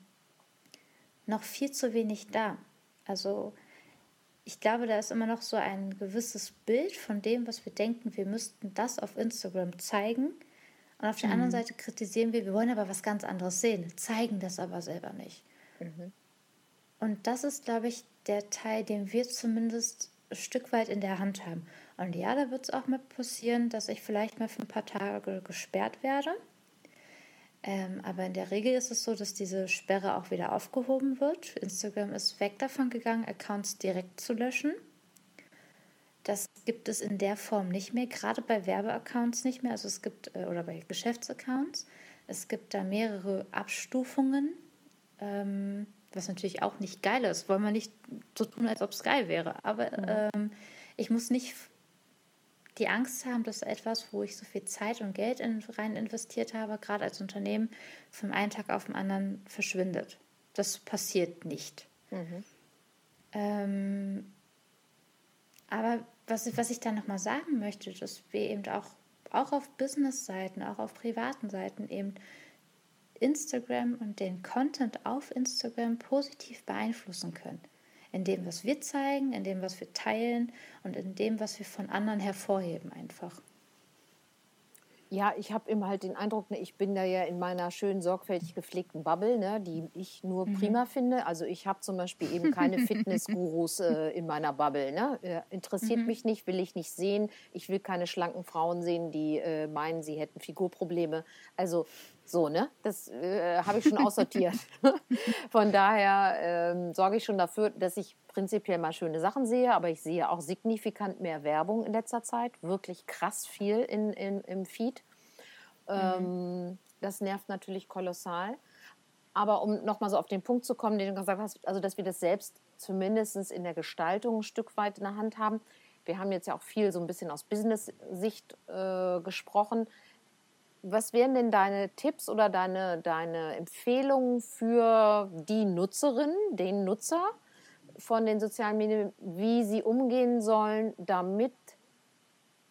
noch viel zu wenig da. Also ich glaube, da ist immer noch so ein gewisses Bild von dem, was wir denken, wir müssten das auf Instagram zeigen. Und auf der mhm. anderen Seite kritisieren wir, wir wollen aber was ganz anderes sehen, zeigen das aber selber nicht. Mhm. Und das ist, glaube ich, der Teil, den wir zumindest ein Stück weit in der Hand haben. Und ja, da wird es auch mal passieren, dass ich vielleicht mal für ein paar Tage gesperrt werde. Ähm, aber in der Regel ist es so, dass diese Sperre auch wieder aufgehoben wird. Instagram ist weg davon gegangen, Accounts direkt zu löschen. Das gibt es in der Form nicht mehr, gerade bei Werbeaccounts nicht mehr, also es gibt, äh, oder bei Geschäftsaccounts. Es gibt da mehrere Abstufungen, ähm, was natürlich auch nicht geil ist. Wollen wir nicht so tun, als ob es geil wäre. Aber mhm. ähm, ich muss nicht die Angst haben, dass etwas, wo ich so viel Zeit und Geld in, rein investiert habe, gerade als Unternehmen, vom einen Tag auf den anderen verschwindet. Das passiert nicht. Mhm. Ähm, aber was, was ich da nochmal sagen möchte, dass wir eben auch, auch auf Business-Seiten, auch auf privaten Seiten eben Instagram und den Content auf Instagram positiv beeinflussen können in dem, was wir zeigen, in dem, was wir teilen und in dem, was wir von anderen hervorheben einfach. Ja, ich habe immer halt den Eindruck, ne, ich bin da ja in meiner schön sorgfältig gepflegten Bubble, ne, die ich nur mhm. prima finde. Also ich habe zum Beispiel eben keine (laughs) Fitnessgurus äh, in meiner Bubble. Ne? Äh, interessiert mhm. mich nicht, will ich nicht sehen. Ich will keine schlanken Frauen sehen, die äh, meinen, sie hätten Figurprobleme. Also so, ne? Das äh, habe ich schon aussortiert. (laughs) Von daher ähm, sorge ich schon dafür, dass ich prinzipiell mal schöne Sachen sehe, aber ich sehe auch signifikant mehr Werbung in letzter Zeit. Wirklich krass viel in, in im Feed. Ähm, mhm. Das nervt natürlich kolossal. Aber um nochmal so auf den Punkt zu kommen, den du gesagt hast, also dass wir das selbst zumindest in der Gestaltung ein Stück weit in der Hand haben. Wir haben jetzt ja auch viel so ein bisschen aus Business-Sicht äh, gesprochen was wären denn deine Tipps oder deine, deine Empfehlungen für die Nutzerin, den Nutzer von den sozialen Medien, wie sie umgehen sollen, damit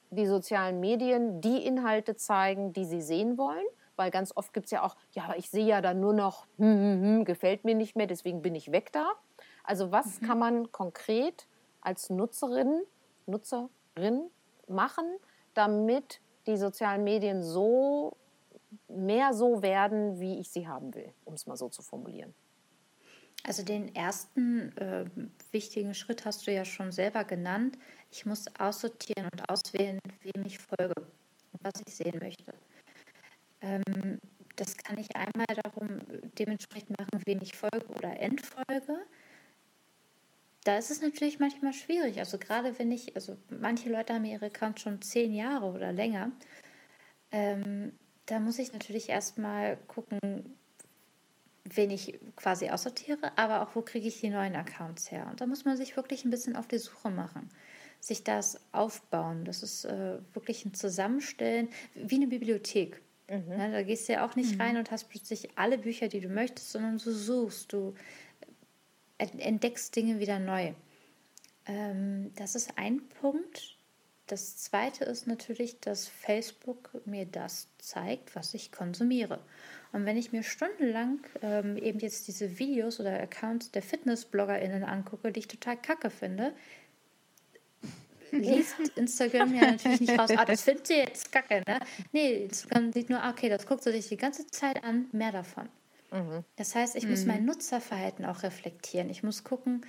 die sozialen Medien die Inhalte zeigen, die sie sehen wollen? Weil ganz oft gibt es ja auch, ja, aber ich sehe ja dann nur noch, hm, hm, hm, gefällt mir nicht mehr, deswegen bin ich weg da. Also was mhm. kann man konkret als Nutzerin, Nutzerin machen, damit die sozialen Medien so mehr so werden, wie ich sie haben will, um es mal so zu formulieren. Also den ersten äh, wichtigen Schritt hast du ja schon selber genannt. Ich muss aussortieren und auswählen, wem ich folge und was ich sehen möchte. Ähm, das kann ich einmal darum dementsprechend machen, wen ich folge oder entfolge da ist es natürlich manchmal schwierig. Also gerade wenn ich, also manche Leute haben ihre Accounts schon zehn Jahre oder länger. Ähm, da muss ich natürlich erstmal gucken, wen ich quasi aussortiere, aber auch wo kriege ich die neuen Accounts her. Und da muss man sich wirklich ein bisschen auf die Suche machen, sich das aufbauen. Das ist äh, wirklich ein Zusammenstellen, wie eine Bibliothek. Mhm. Ja, da gehst du ja auch nicht mhm. rein und hast plötzlich alle Bücher, die du möchtest, sondern du suchst, du entdeckst Dinge wieder neu. Ähm, das ist ein Punkt. Das zweite ist natürlich, dass Facebook mir das zeigt, was ich konsumiere. Und wenn ich mir stundenlang ähm, eben jetzt diese Videos oder Accounts der FitnessbloggerInnen angucke, die ich total kacke finde, liest Instagram ja natürlich nicht raus, ah, das findet ihr jetzt kacke, ne? Nee, Instagram sieht nur, okay, das guckt sie sich die ganze Zeit an, mehr davon. Mhm. Das heißt, ich mhm. muss mein Nutzerverhalten auch reflektieren. Ich muss gucken,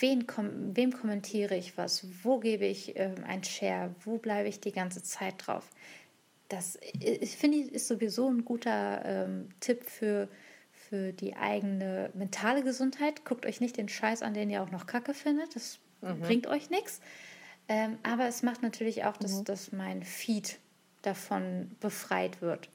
wen kom wem kommentiere ich was, wo gebe ich ähm, ein Share, wo bleibe ich die ganze Zeit drauf. Das ich finde ich ist sowieso ein guter ähm, Tipp für, für die eigene mentale Gesundheit. Guckt euch nicht den Scheiß an, den ihr auch noch Kacke findet. Das mhm. bringt euch nichts. Ähm, aber es macht natürlich auch, dass, mhm. dass mein Feed davon befreit wird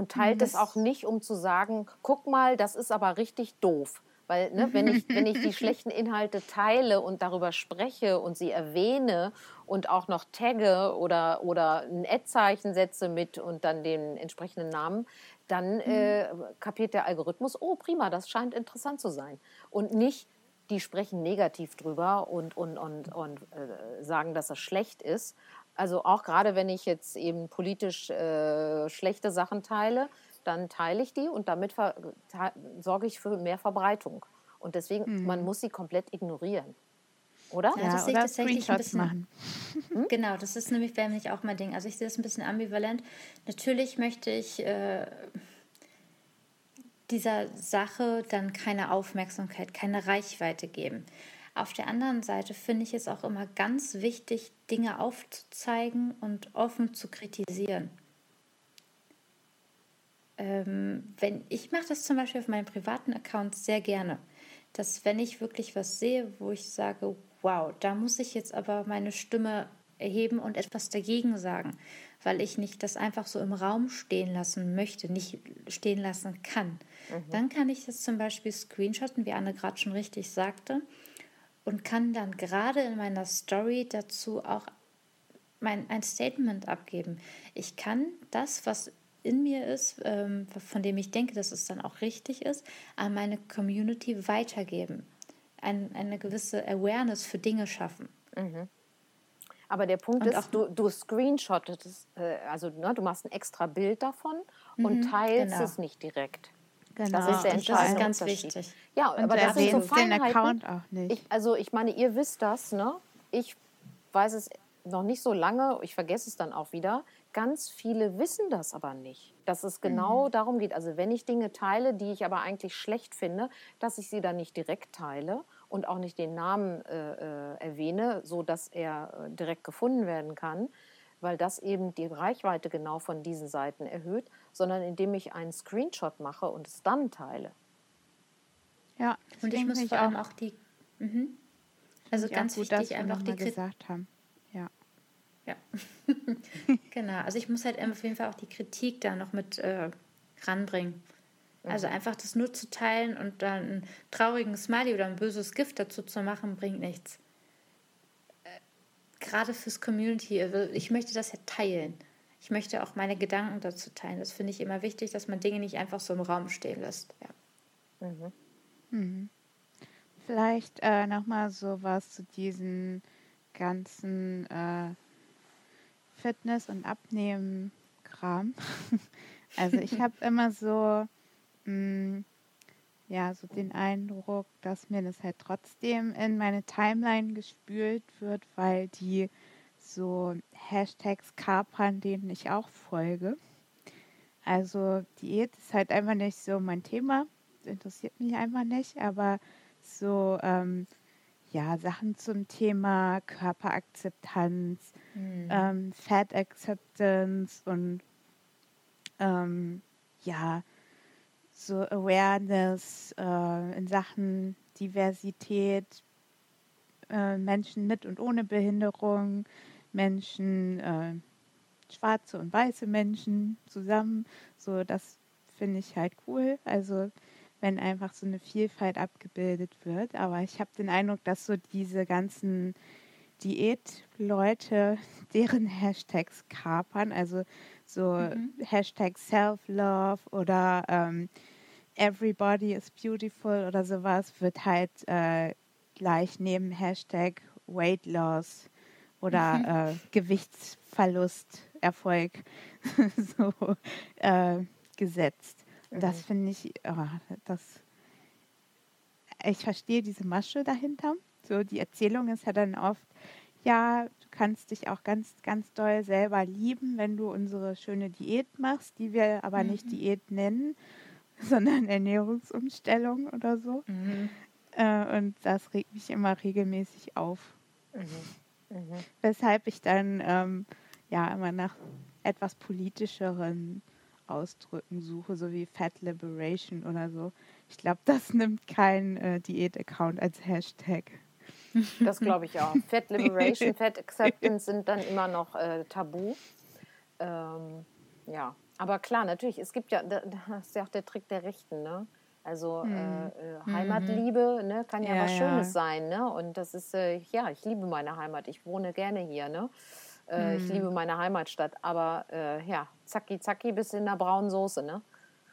und teilt es auch nicht, um zu sagen, guck mal, das ist aber richtig doof. Weil ne, wenn, ich, wenn ich die (laughs) schlechten Inhalte teile und darüber spreche und sie erwähne und auch noch tagge oder, oder ein Ad-Zeichen setze mit und dann den entsprechenden Namen, dann mhm. äh, kapiert der Algorithmus, oh prima, das scheint interessant zu sein. Und nicht, die sprechen negativ drüber und, und, und, und äh, sagen, dass das schlecht ist. Also auch gerade wenn ich jetzt eben politisch äh, schlechte Sachen teile, dann teile ich die und damit sorge ich für mehr Verbreitung. Und deswegen, mhm. man muss sie komplett ignorieren. Oder? Ja, das sehe ich tatsächlich ein bisschen. Machen. (laughs) Hm? Genau, das ist nämlich, wäre nämlich auch mein Ding. Also ich sehe das ein bisschen ambivalent. Natürlich möchte ich äh, dieser Sache dann keine Aufmerksamkeit, keine Reichweite geben. Auf der anderen Seite finde ich es auch immer ganz wichtig, Dinge aufzuzeigen und offen zu kritisieren. Ähm, wenn, ich mache das zum Beispiel auf meinem privaten Account sehr gerne, dass wenn ich wirklich was sehe, wo ich sage, wow, da muss ich jetzt aber meine Stimme erheben und etwas dagegen sagen, weil ich nicht das einfach so im Raum stehen lassen möchte, nicht stehen lassen kann. Mhm. Dann kann ich das zum Beispiel screenshotten, wie Anne gerade schon richtig sagte, und kann dann gerade in meiner Story dazu auch mein, ein Statement abgeben. Ich kann das, was in mir ist, ähm, von dem ich denke, dass es dann auch richtig ist, an meine Community weitergeben. Ein, eine gewisse Awareness für Dinge schaffen. Mhm. Aber der Punkt und ist, du, du screenshottest, äh, also ne, du machst ein extra Bild davon mhm, und teilst genau. es nicht direkt. Genau. Das ist der entscheidende das ist ganz wichtig. Ja, und aber das sind so Feinheiten. Den Account auch nicht. Ich, also ich meine, ihr wisst das, ne? Ich weiß es noch nicht so lange, ich vergesse es dann auch wieder. Ganz viele wissen das aber nicht, dass es genau mhm. darum geht. Also wenn ich Dinge teile, die ich aber eigentlich schlecht finde, dass ich sie dann nicht direkt teile und auch nicht den Namen äh, äh, erwähne, so dass er äh, direkt gefunden werden kann, weil das eben die Reichweite genau von diesen Seiten erhöht, sondern indem ich einen Screenshot mache und es dann teile. Ja, und ich muss vor allem auch, auch die, mhm. also ganz gut, wichtig einfach die gesagt haben. Ja. Ja, (laughs) genau. Also ich muss halt auf jeden Fall auch die Kritik da noch mit äh, ranbringen. Also mhm. einfach das nur zu teilen und dann einen traurigen Smiley oder ein böses Gift dazu zu machen, bringt nichts. Äh, gerade fürs Community, also ich möchte das ja teilen. Ich möchte auch meine Gedanken dazu teilen. Das finde ich immer wichtig, dass man Dinge nicht einfach so im Raum stehen lässt. Ja. Mhm. Mhm. Vielleicht äh, nochmal so was zu diesen ganzen äh, Fitness- und Abnehmen-Kram. (laughs) also ich habe immer so mh, mm, ja, so den Eindruck, dass mir das halt trotzdem in meine Timeline gespült wird, weil die so Hashtags kapern, denen ich auch folge. Also Diät ist halt einfach nicht so mein Thema, interessiert mich einfach nicht, aber so ähm, ja, Sachen zum Thema Körperakzeptanz, mhm. ähm, Fat Acceptance und ähm, ja, so Awareness äh, in Sachen Diversität, äh, Menschen mit und ohne Behinderung, Menschen, äh, schwarze und weiße Menschen zusammen. So, das finde ich halt cool. Also wenn einfach so eine Vielfalt abgebildet wird. Aber ich habe den Eindruck, dass so diese ganzen Diät-Leute (laughs) deren Hashtags kapern, also so mhm. Hashtag Self-Love oder ähm, Everybody is Beautiful oder sowas, wird halt äh, gleich neben Hashtag Weight Loss oder mhm. äh, Gewichtsverlust Erfolg (laughs) so äh, gesetzt. Mhm. Das finde ich, oh, das, ich verstehe diese Masche dahinter. So, die Erzählung ist ja dann oft, ja, du kannst dich auch ganz, ganz doll selber lieben, wenn du unsere schöne Diät machst, die wir aber mhm. nicht Diät nennen, (laughs) sondern Ernährungsumstellung oder so. Mhm. Äh, und das regt mich immer regelmäßig auf. Mhm. Mhm. Weshalb ich dann ähm, ja immer nach etwas politischeren Ausdrücken suche, so wie Fat Liberation oder so. Ich glaube, das nimmt kein äh, Diät-Account als Hashtag. Das glaube ich auch. (laughs) Fat Liberation, Fat Acceptance (laughs) sind dann immer noch äh, tabu. Ähm, ja, aber klar, natürlich, es gibt ja, das ist ja auch der Trick der Rechten, ne? Also hm. äh, äh, Heimatliebe ne, kann ja, ja was Schönes ja. sein, ne? Und das ist, äh, ja, ich liebe meine Heimat, ich wohne gerne hier, ne? Äh, hm. Ich liebe meine Heimatstadt, aber äh, ja, zacki zacki bis in der braunen Soße, ne?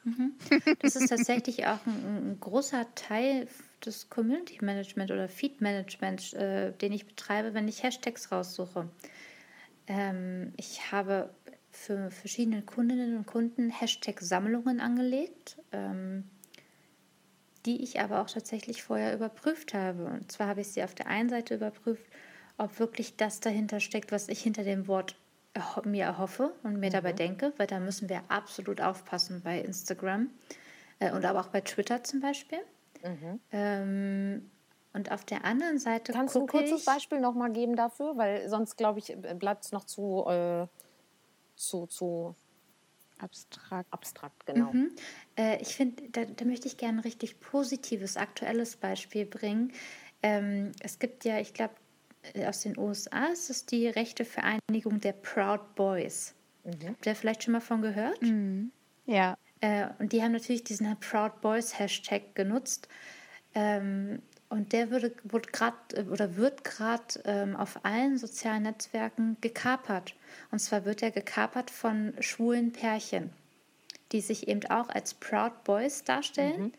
Mhm. Das ist tatsächlich auch ein, ein, großer Teil des Community Management oder Feed Management, äh, den ich betreibe, wenn ich Hashtags raussuche. Ähm, ich habe für verschiedene Kundinnen und Kunden Hashtag-Sammlungen angelegt, ähm, die ich aber auch tatsächlich vorher überprüft habe. Und zwar habe ich sie auf der einen Seite überprüft, ob wirklich das dahinter steckt, was ich hinter dem Wort mir erhoffe und mir mhm. dabei denke, weil da müssen wir absolut aufpassen bei Instagram äh, und aber auch bei Twitter zum Beispiel. Mhm. Ähm, Und auf der anderen Seite Kannst du ein kurzes Beispiel nochmal geben dafür? Weil sonst, glaube ich, bleibt es noch zu, äh, zu, zu abstrakt. Abstrakt, genau. Mhm. Äh, ich finde, da, da, möchte ich gerne ein richtig positives, aktuelles Beispiel bringen. Ähm, es gibt ja, ich glaube, äh, aus den USA ist es die rechte Vereinigung der Proud Boys. Mhm. Habt ihr vielleicht schon mal von gehört? Mhm. Ja. Äh, und die haben natürlich diesen Proud Boys Hashtag genutzt. Ähm, und der würde, wurde grad, oder wird gerade ähm, auf allen sozialen Netzwerken gekapert. Und zwar wird er gekapert von schwulen Pärchen, die sich eben auch als Proud Boys darstellen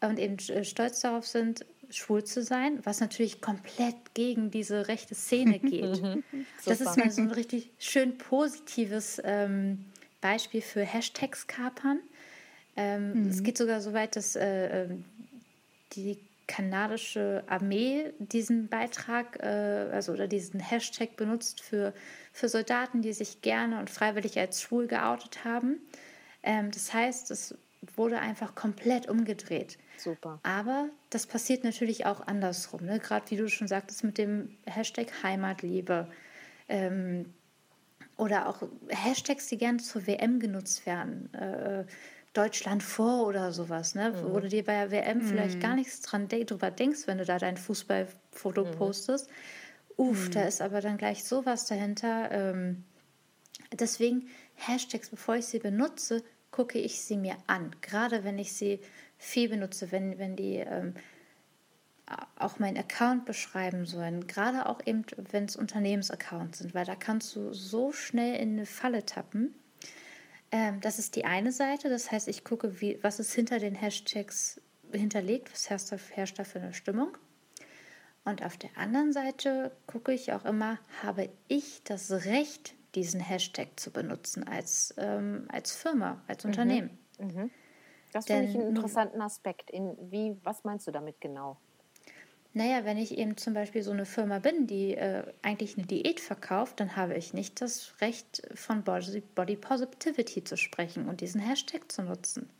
mhm. und eben äh, stolz darauf sind, schwul zu sein, was natürlich komplett gegen diese rechte Szene (laughs) geht. Mhm. das ist mal so ein richtig schön positives ähm, Beispiel für Hashtags kapern. Ähm, mhm. Es geht sogar so weit, dass äh, ähm, die kanadische Armee diesen Beitrag, äh, also oder diesen Hashtag benutzt für, für Soldaten, die sich gerne und freiwillig als schwul geoutet haben. Ähm, das heißt, es wurde einfach komplett umgedreht. Super. Aber das passiert natürlich auch andersrum. Ne? Gerade wie du schon sagtest mit dem Hashtag Heimatliebe. Ähm, oder auch Hashtags, die gerne zur WM genutzt werden. Äh, Deutschland vor oder sowas, ne? Mhm. Wo du dir bei der WM mhm. vielleicht gar nichts dran de drüber denkst, wenn du da dein Fußballfoto mhm. postest. Uff, da mhm. ist aber dann gleich sowas dahinter. Ähm, deswegen Hashtags, bevor ich sie benutze, gucke ich sie mir an. Gerade wenn ich sie viel benutze, wenn, wenn die ähm, auch meinen Account beschreiben sollen. Gerade auch eben, wenn es Unternehmensaccounts sind, weil da kannst du so schnell in eine Falle tappen. Ähm, das ist die eine Seite. Das heißt, ich gucke, wie, was ist hinter den Hashtags hinterlegt, was herrscht da, herrscht da für eine Stimmung. Und auf der anderen Seite gucke ich auch immer, habe ich das Recht, diesen Hashtag zu benutzen als, ähm, als Firma, als mhm. Unternehmen. Mhm. Das finde ich einen interessanten Aspekt. In wie, was meinst du damit genau? Naja, wenn ich eben zum Beispiel so eine Firma bin, die äh, eigentlich eine Diät verkauft, dann habe ich nicht das Recht, von Body, Body Positivity zu sprechen und diesen Hashtag zu nutzen.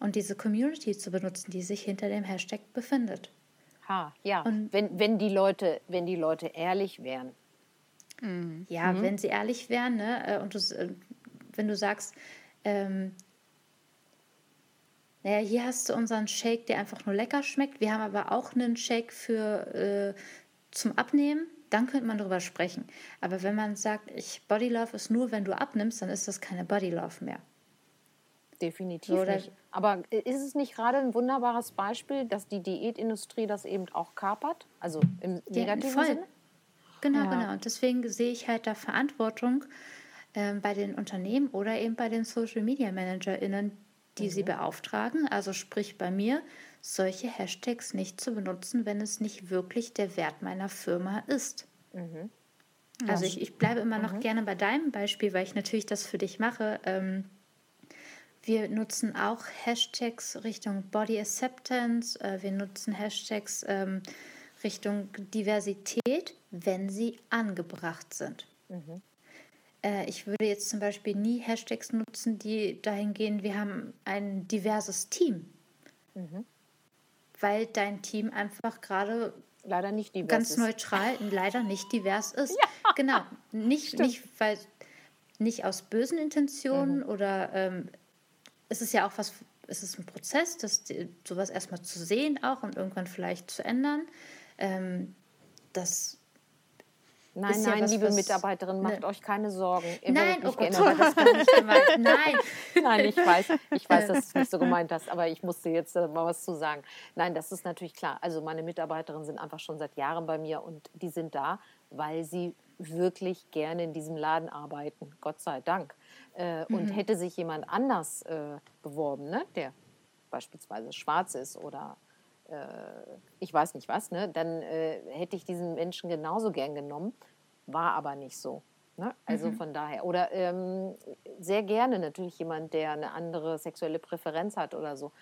Und diese Community zu benutzen, die sich hinter dem Hashtag befindet. Ha, ja. Und wenn, wenn, die Leute, wenn die Leute ehrlich wären. Mhm. Ja, mhm. wenn sie ehrlich wären, ne? Äh, und du, äh, wenn du sagst, ähm, naja, hier hast du unseren Shake, der einfach nur lecker schmeckt. Wir haben aber auch einen Shake für äh, zum Abnehmen. Dann könnte man darüber sprechen. Aber wenn man sagt, ich Body Love ist nur, wenn du abnimmst, dann ist das keine Body Love mehr. Definitiv so, nicht. Aber ist es nicht gerade ein wunderbares Beispiel, dass die Diätindustrie das eben auch kapert? Also im negativen ja, Sinne? Genau, ja. genau. Und deswegen sehe ich halt da Verantwortung äh, bei den Unternehmen oder eben bei den Social Media ManagerInnen, die mhm. sie beauftragen, also sprich bei mir, solche Hashtags nicht zu benutzen, wenn es nicht wirklich der Wert meiner Firma ist. Mhm. Also ich, ich, bleibe immer noch mhm. gerne bei deinem Beispiel, weil ich natürlich das für dich mache. Ähm, wir nutzen auch Hashtags Richtung Body Acceptance, äh, wir nutzen Hashtags ähm, Richtung Diversität, wenn sie angebracht sind. Mhm. Äh, ich würde jetzt zum Beispiel nie Hashtags nutzen, die dahin gehen, wir haben ein diverses Team. Mhm. Weil dein Team einfach gerade leider nicht divers ganz ist. neutral leider nicht divers (laughs) ist. Ja, genau. Nicht, nicht, weil nicht aus bösen Intentionen mhm. oder ähm, es ist ja auch was, es ist ein Prozess, das, sowas erstmal zu sehen auch und irgendwann vielleicht zu ändern. Ähm, das Nein, ist nein, ja liebe Mitarbeiterin, macht ne. euch keine Sorgen. Ihr nein, oh Gott, das kann nicht gemeint. (laughs) Nein. nein, ich weiß, ich weiß, dass du es nicht so (laughs) gemeint hast, aber ich musste jetzt äh, mal was zu sagen. Nein, das ist natürlich klar. Also meine Mitarbeiterinnen sind einfach schon seit Jahren bei mir und die sind da, weil sie wirklich gerne in diesem Laden arbeiten. Gott sei Dank. Äh, mhm. Und hätte sich jemand anders äh, beworben, ne, der beispielsweise schwarz ist oder ich weiß nicht was, ne, dann äh, hätte ich diesen Menschen genauso gern genommen, war aber nicht so. Ne? Also mhm. von daher. Oder ähm, sehr gerne natürlich jemand, der eine andere sexuelle Präferenz hat oder so.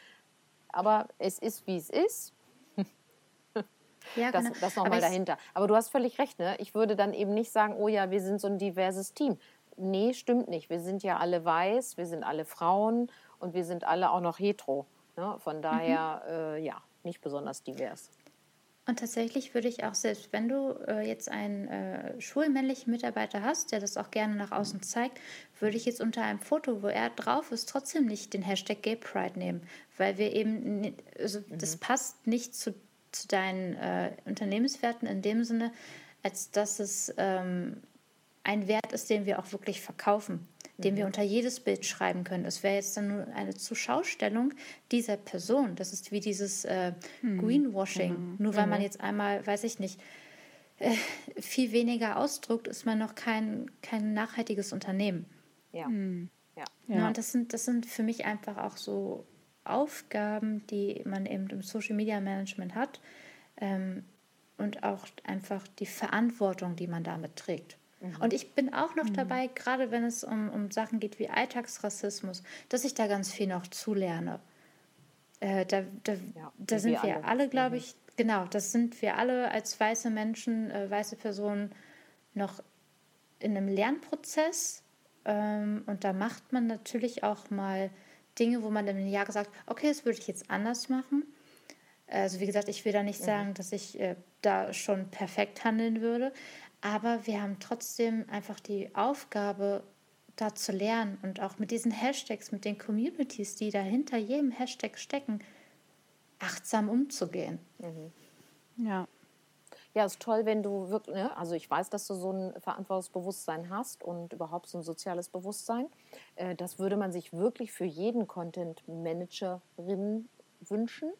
Aber es ist, wie es ist. (laughs) Ja, das, genau. das nochmal dahinter. Aber du hast völlig recht, ne? Ich würde dann eben nicht sagen, oh ja, wir sind so ein diverses Team. Nee, stimmt nicht. Wir sind ja alle weiß, wir sind alle Frauen und wir sind alle auch noch hetero. Ne? Von mhm. daher, mhm. äh, ja, nicht besonders divers. Und tatsächlich würde ich auch, selbst wenn du äh, jetzt einen äh, schwulmännlichen Mitarbeiter hast, der das auch gerne nach außen zeigt, würde ich jetzt unter einem Foto, wo er drauf ist, trotzdem nicht den Hashtag Gay Pride nehmen, weil wir eben, also mhm. das passt nicht zu, zu deinen äh, Unternehmenswerten in dem Sinne, als dass es ähm, ein Wert ist, den wir auch wirklich verkaufen den wir mhm. unter jedes Bild schreiben können. Es wäre jetzt dann nur eine Zuschaustellung dieser Person. Das ist wie dieses äh, hm. Greenwashing. Mhm. Nur weil mhm. man jetzt einmal, weiß ich nicht, äh, viel weniger ausdruckt, ist man noch kein, kein nachhaltiges Unternehmen. Ja. Mhm. ja. ja. und das sind, das sind für mich einfach auch so Aufgaben, die man eben im Social Media Management hat. Ähm, und auch einfach die Verantwortung, die man damit trägt. Mhm. Und ich bin auch noch mhm. dabei, gerade wenn es um, um Sachen geht wie Alltagsrassismus, dass ich da ganz viel noch zulerne. Äh, da da, ja, da sind wir alle, alle glaube mhm. ich, genau, das sind wir alle als weiße Menschen, äh, weiße Personen noch in einem Lernprozess. Ähm, und da macht man natürlich auch mal Dinge, wo man im Jahr gesagt okay, das würde ich jetzt anders machen. Also wie gesagt, ich will da nicht mhm. sagen, dass ich äh, da schon perfekt handeln würde, aber wir haben trotzdem einfach die Aufgabe, da zu lernen und auch mit diesen Hashtags, mit den Communities, die da hinter jedem Hashtag stecken, achtsam umzugehen. Mhm. Ja. Ja, ist toll, wenn du wirklich, ne, also ich weiß, dass du so ein Verantwortungsbewusstsein hast und überhaupt so ein soziales Bewusstsein. Äh, das würde man sich wirklich für jeden Content Managerin wünschen.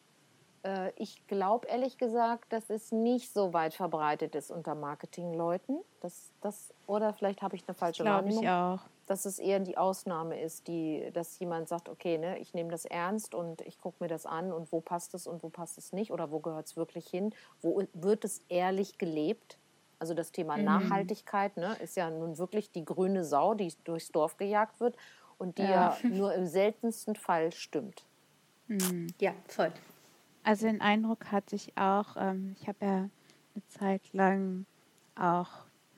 Äh, ich glaube ehrlich gesagt, dass es nicht so weit verbreitet ist unter Marketingleuten. Das, das, oder vielleicht habe ich eine falsche Wahrnehmung. Ich auch. Dass es eher die Ausnahme ist, die, dass jemand sagt, okay, ne, ich nehme das ernst und ich gucke mir das an und wo passt es und wo passt es nicht oder wo gehört es wirklich hin, wo wird es ehrlich gelebt. Also das Thema mhm. Nachhaltigkeit ne, ist ja nun wirklich die grüne Sau, die durchs Dorf gejagt wird und die ja, ja (laughs) nur im seltensten Fall stimmt. Mhm. Ja, voll. Also den Eindruck hatte ich auch, ähm, ich habe ja eine Zeit lang auch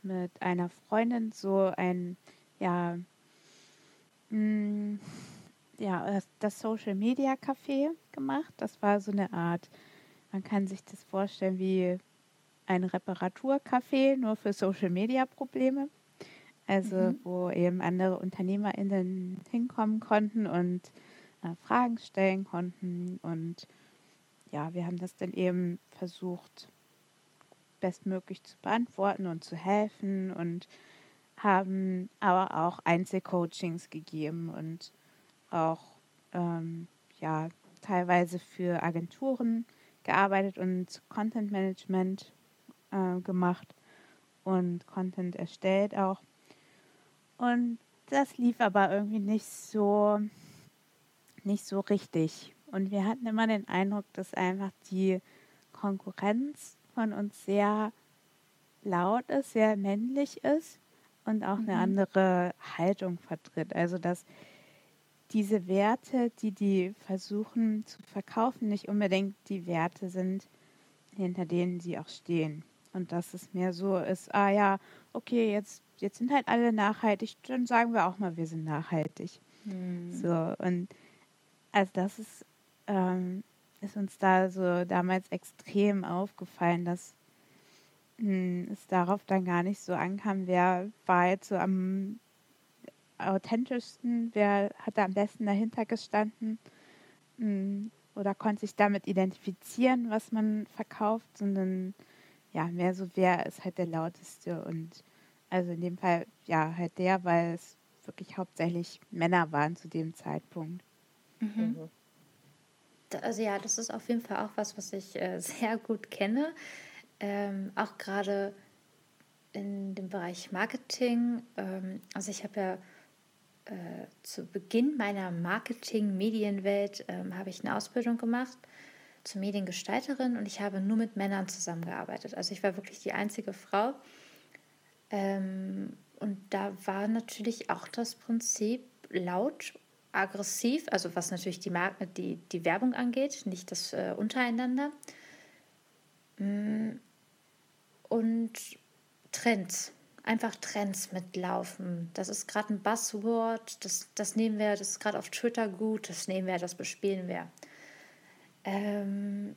mit einer Freundin so ein, ja, mh, mm, ja, das Social Media Café gemacht. Das war so eine Art, man kann sich das vorstellen wie ein Reparaturcafé, nur für Social Media Probleme. Also, mhm. wo eben andere UnternehmerInnen hinkommen konnten und äh, Fragen stellen konnten und ja, wir haben das dann eben versucht, bestmöglich zu beantworten und zu helfen und haben aber auch Einzelcoachings gegeben und auch ähm, ja, teilweise für Agenturen gearbeitet und Content Management äh, gemacht und Content erstellt auch. Und das lief aber irgendwie nicht so nicht so richtig. Und wir hatten immer den Eindruck, dass einfach die Konkurrenz von uns sehr laut ist, sehr männlich ist und auch eine mhm. andere Haltung vertritt. Also dass diese Werte, die die versuchen zu verkaufen, nicht unbedingt die Werte sind, hinter denen sie auch stehen. Und dass es mehr so ist, ah ja, okay, jetzt, jetzt sind halt alle nachhaltig, dann sagen wir auch mal, wir sind nachhaltig. Mhm. So, und also das ist ähm, ist uns da so damals extrem aufgefallen, dass mh, hm, es darauf dann gar nicht so ankam, wer war jetzt so am authentischsten, wer hat da am besten dahinter gestanden mh, hm, oder konnte sich damit identifizieren, was man verkauft, sondern ja, mehr so, wer ist halt der lauteste und also in dem Fall ja halt der, weil es wirklich hauptsächlich Männer waren zu dem Zeitpunkt. Mhm. mhm also ja, das ist auf jeden Fall auch was, was ich äh, (laughs) sehr gut kenne. Ähm, auch gerade in dem Bereich Marketing. Ähm, also ich habe ja äh, zu Beginn meiner Marketing-Medienwelt ähm, habe ich eine Ausbildung gemacht zur Mediengestalterin und ich habe nur mit Männern zusammengearbeitet. Also ich war wirklich die einzige Frau. Ähm, und da war natürlich auch das Prinzip laut aggressiv, also was natürlich die, Marke, die, die Werbung angeht, nicht das äh, untereinander. Mm, und Trends, einfach Trends mitlaufen. Das ist gerade ein Buzzword, das, das nehmen wir, das ist gerade auf Twitter gut, das nehmen wir, das bespielen wir. Ähm,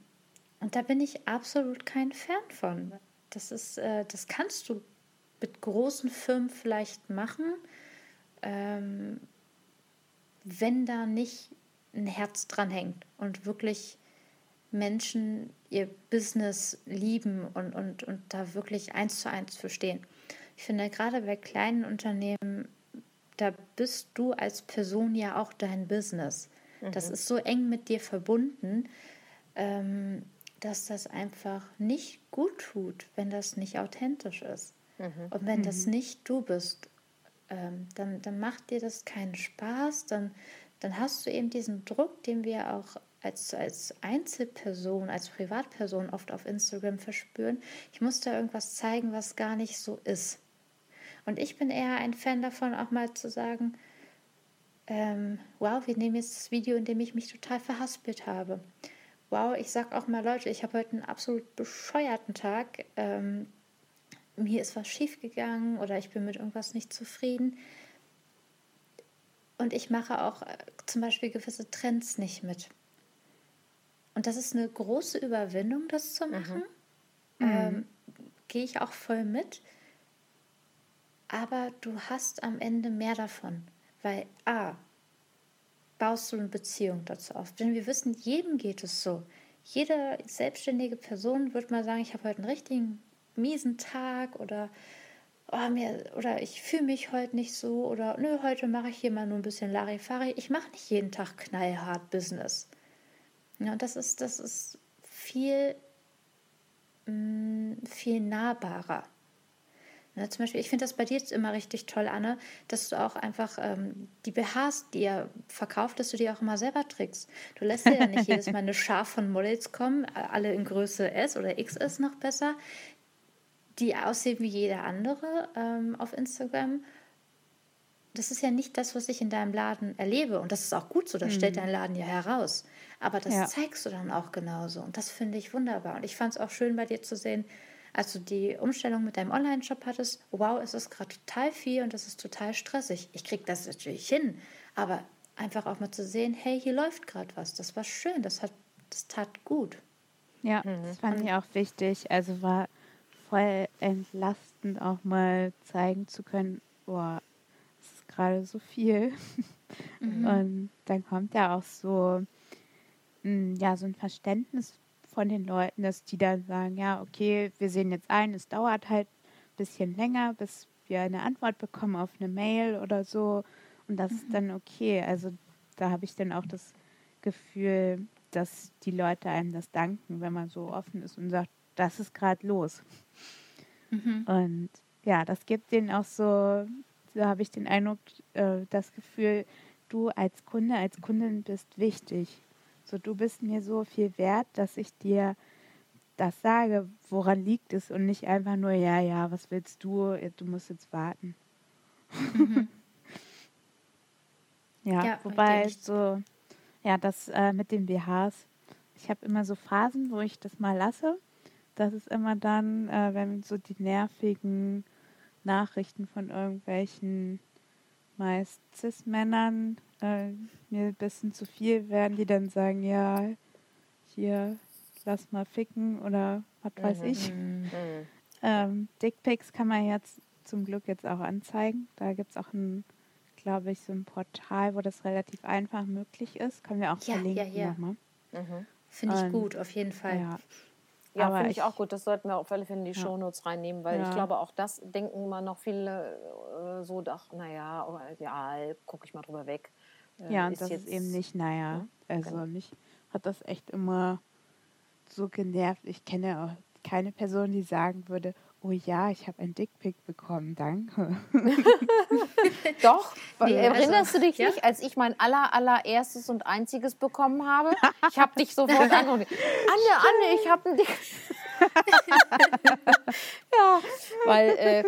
Und da bin ich absolut kein Fan von. Das ist, äh, das kannst du mit großen Firmen vielleicht machen, ähm, wenn da nicht ein Herz dran hängt und wirklich Menschen ihr Business lieben und, und, und da wirklich eins zu eins verstehen. Ich finde, gerade bei kleinen Unternehmen, da bist du als Person ja auch dein Business. Mhm. Das ist so eng mit dir verbunden, ähm, dass das einfach nicht gut tut, wenn das nicht authentisch ist. Mhm. Und wenn mhm. das nicht du bist, ähm, dann, dann macht dir das keinen Spaß, dann, dann hast du eben diesen Druck, den wir auch als, als Einzelperson, als Privatperson oft auf Instagram verspüren. Ich muss da irgendwas zeigen, was gar nicht so ist. Und ich bin eher ein Fan davon, auch mal zu sagen, ähm, wow, wir nehmen jetzt das Video, in dem ich mich total verhaspelt habe. Wow, ich sag auch mal, Leute, ich habe heute einen absolut bescheuerten Tag. Ähm, mir ist was schiefgegangen oder ich bin mit irgendwas nicht zufrieden. Und ich mache auch äh, zum Beispiel gewisse Trends nicht mit. Und das ist eine große Überwindung, das zu machen. Mhm. Ähm. Gehe ich auch voll mit. Aber du hast am Ende mehr davon. Weil A, baust du eine Beziehung dazu auf. Denn wir wissen, jedem geht es so. Jede selbstständige Person wird mal sagen, ich habe heute einen richtigen miesen Tag oder oh, mir, oder ich fühle mich heute nicht so oder nö, heute mache ich hier mal nur ein bisschen Larifari. Ich mache nicht jeden Tag knallhart Business. Ja, das ist, das ist viel, mh, mm, viel nahbarer. Ja, zum Beispiel, ich finde das bei dir jetzt immer richtig toll, Anne, dass du auch einfach ähm, die BHs, die ihr verkauft, dass du die auch immer selber trägst. Du lässt dir ja nicht jedes Mal eine (laughs) Schar von Models kommen, alle in Größe S oder XS noch besser, die aussehen wie jeder andere ähm, auf Instagram. Das ist ja nicht das, was ich in deinem Laden erlebe. Und das ist auch gut so, das mhm. stellt dein Laden ja heraus. Aber das ja. zeigst du dann auch genauso. Und das finde ich wunderbar. Und ich fand es auch schön bei dir zu sehen, als du die Umstellung mit deinem Online-Shop hattest. Wow, es ist gerade total viel und das ist total stressig. Ich kriege das natürlich hin. Aber einfach auch mal zu sehen, hey, hier läuft gerade was. Das war schön. Das, hat, das tat gut. Ja, mhm. das fand ich auch wichtig. Also war voll entlastend auch mal zeigen zu können, boah, es ist gerade so viel. Mhm. Und dann kommt ja auch so, hm, ja, so ein Verständnis von den Leuten, dass die dann sagen, ja, okay, wir sehen jetzt ein, es dauert halt ein bisschen länger, bis wir eine Antwort bekommen auf eine Mail oder so. Und das mhm. ist dann okay. Also da habe ich dann auch das Gefühl, dass die Leute einem das danken, wenn man so offen ist und sagt, das ist gerade los. Mhm. Und ja, das gibt denen auch so, so habe ich den Eindruck, äh, das Gefühl, du als Kunde, als Kundin bist wichtig. So, du bist mir so viel wert, dass ich dir das sage, woran liegt es und nicht einfach nur, ja, ja, was willst du, du musst jetzt warten. Mhm. (laughs) ja, ja, wobei so, ja, das äh, mit den BHs, ich habe immer so Phasen, wo ich das mal lasse das ist immer dann, äh, wenn so die nervigen Nachrichten von irgendwelchen meist Cis-Männern äh, mir ein bisschen zu viel werden, die dann sagen, ja, hier, lass mal ficken oder was weiß mhm. ich. Mhm. Ähm, Dickpics kann man jetzt zum Glück jetzt auch anzeigen. Da gibt es auch ein, glaube ich, so ein Portal, wo das relativ einfach möglich ist. Können wir auch ja, verlinken ja, ja. nochmal. Mhm. Finde ich gut, auf jeden Fall. Ja. Ja, finde ich, ich, auch gut. Das sollten wir auf alle Fälle in die ja. Shownotes reinnehmen, weil ja. ich glaube, auch das denken immer noch viele äh, so, ach, naja, oh, ja, gucke ich mal drüber weg. Äh, ja, ist das jetzt, ist eben nicht, naja. Ja, also genau. mich hat das echt immer so genervt. Ich kenne auch keine Person, die sagen würde, oh ja, ich habe ein Dickpick bekommen, danke. (laughs) Doch, nee, erinnerst also, du dich ja? nicht, als ich mein aller, allererstes und einziges bekommen habe? Ich habe dich sofort (laughs) angerufen. Anne, Anne, ich habe ein Dick. (laughs) ja, weil äh,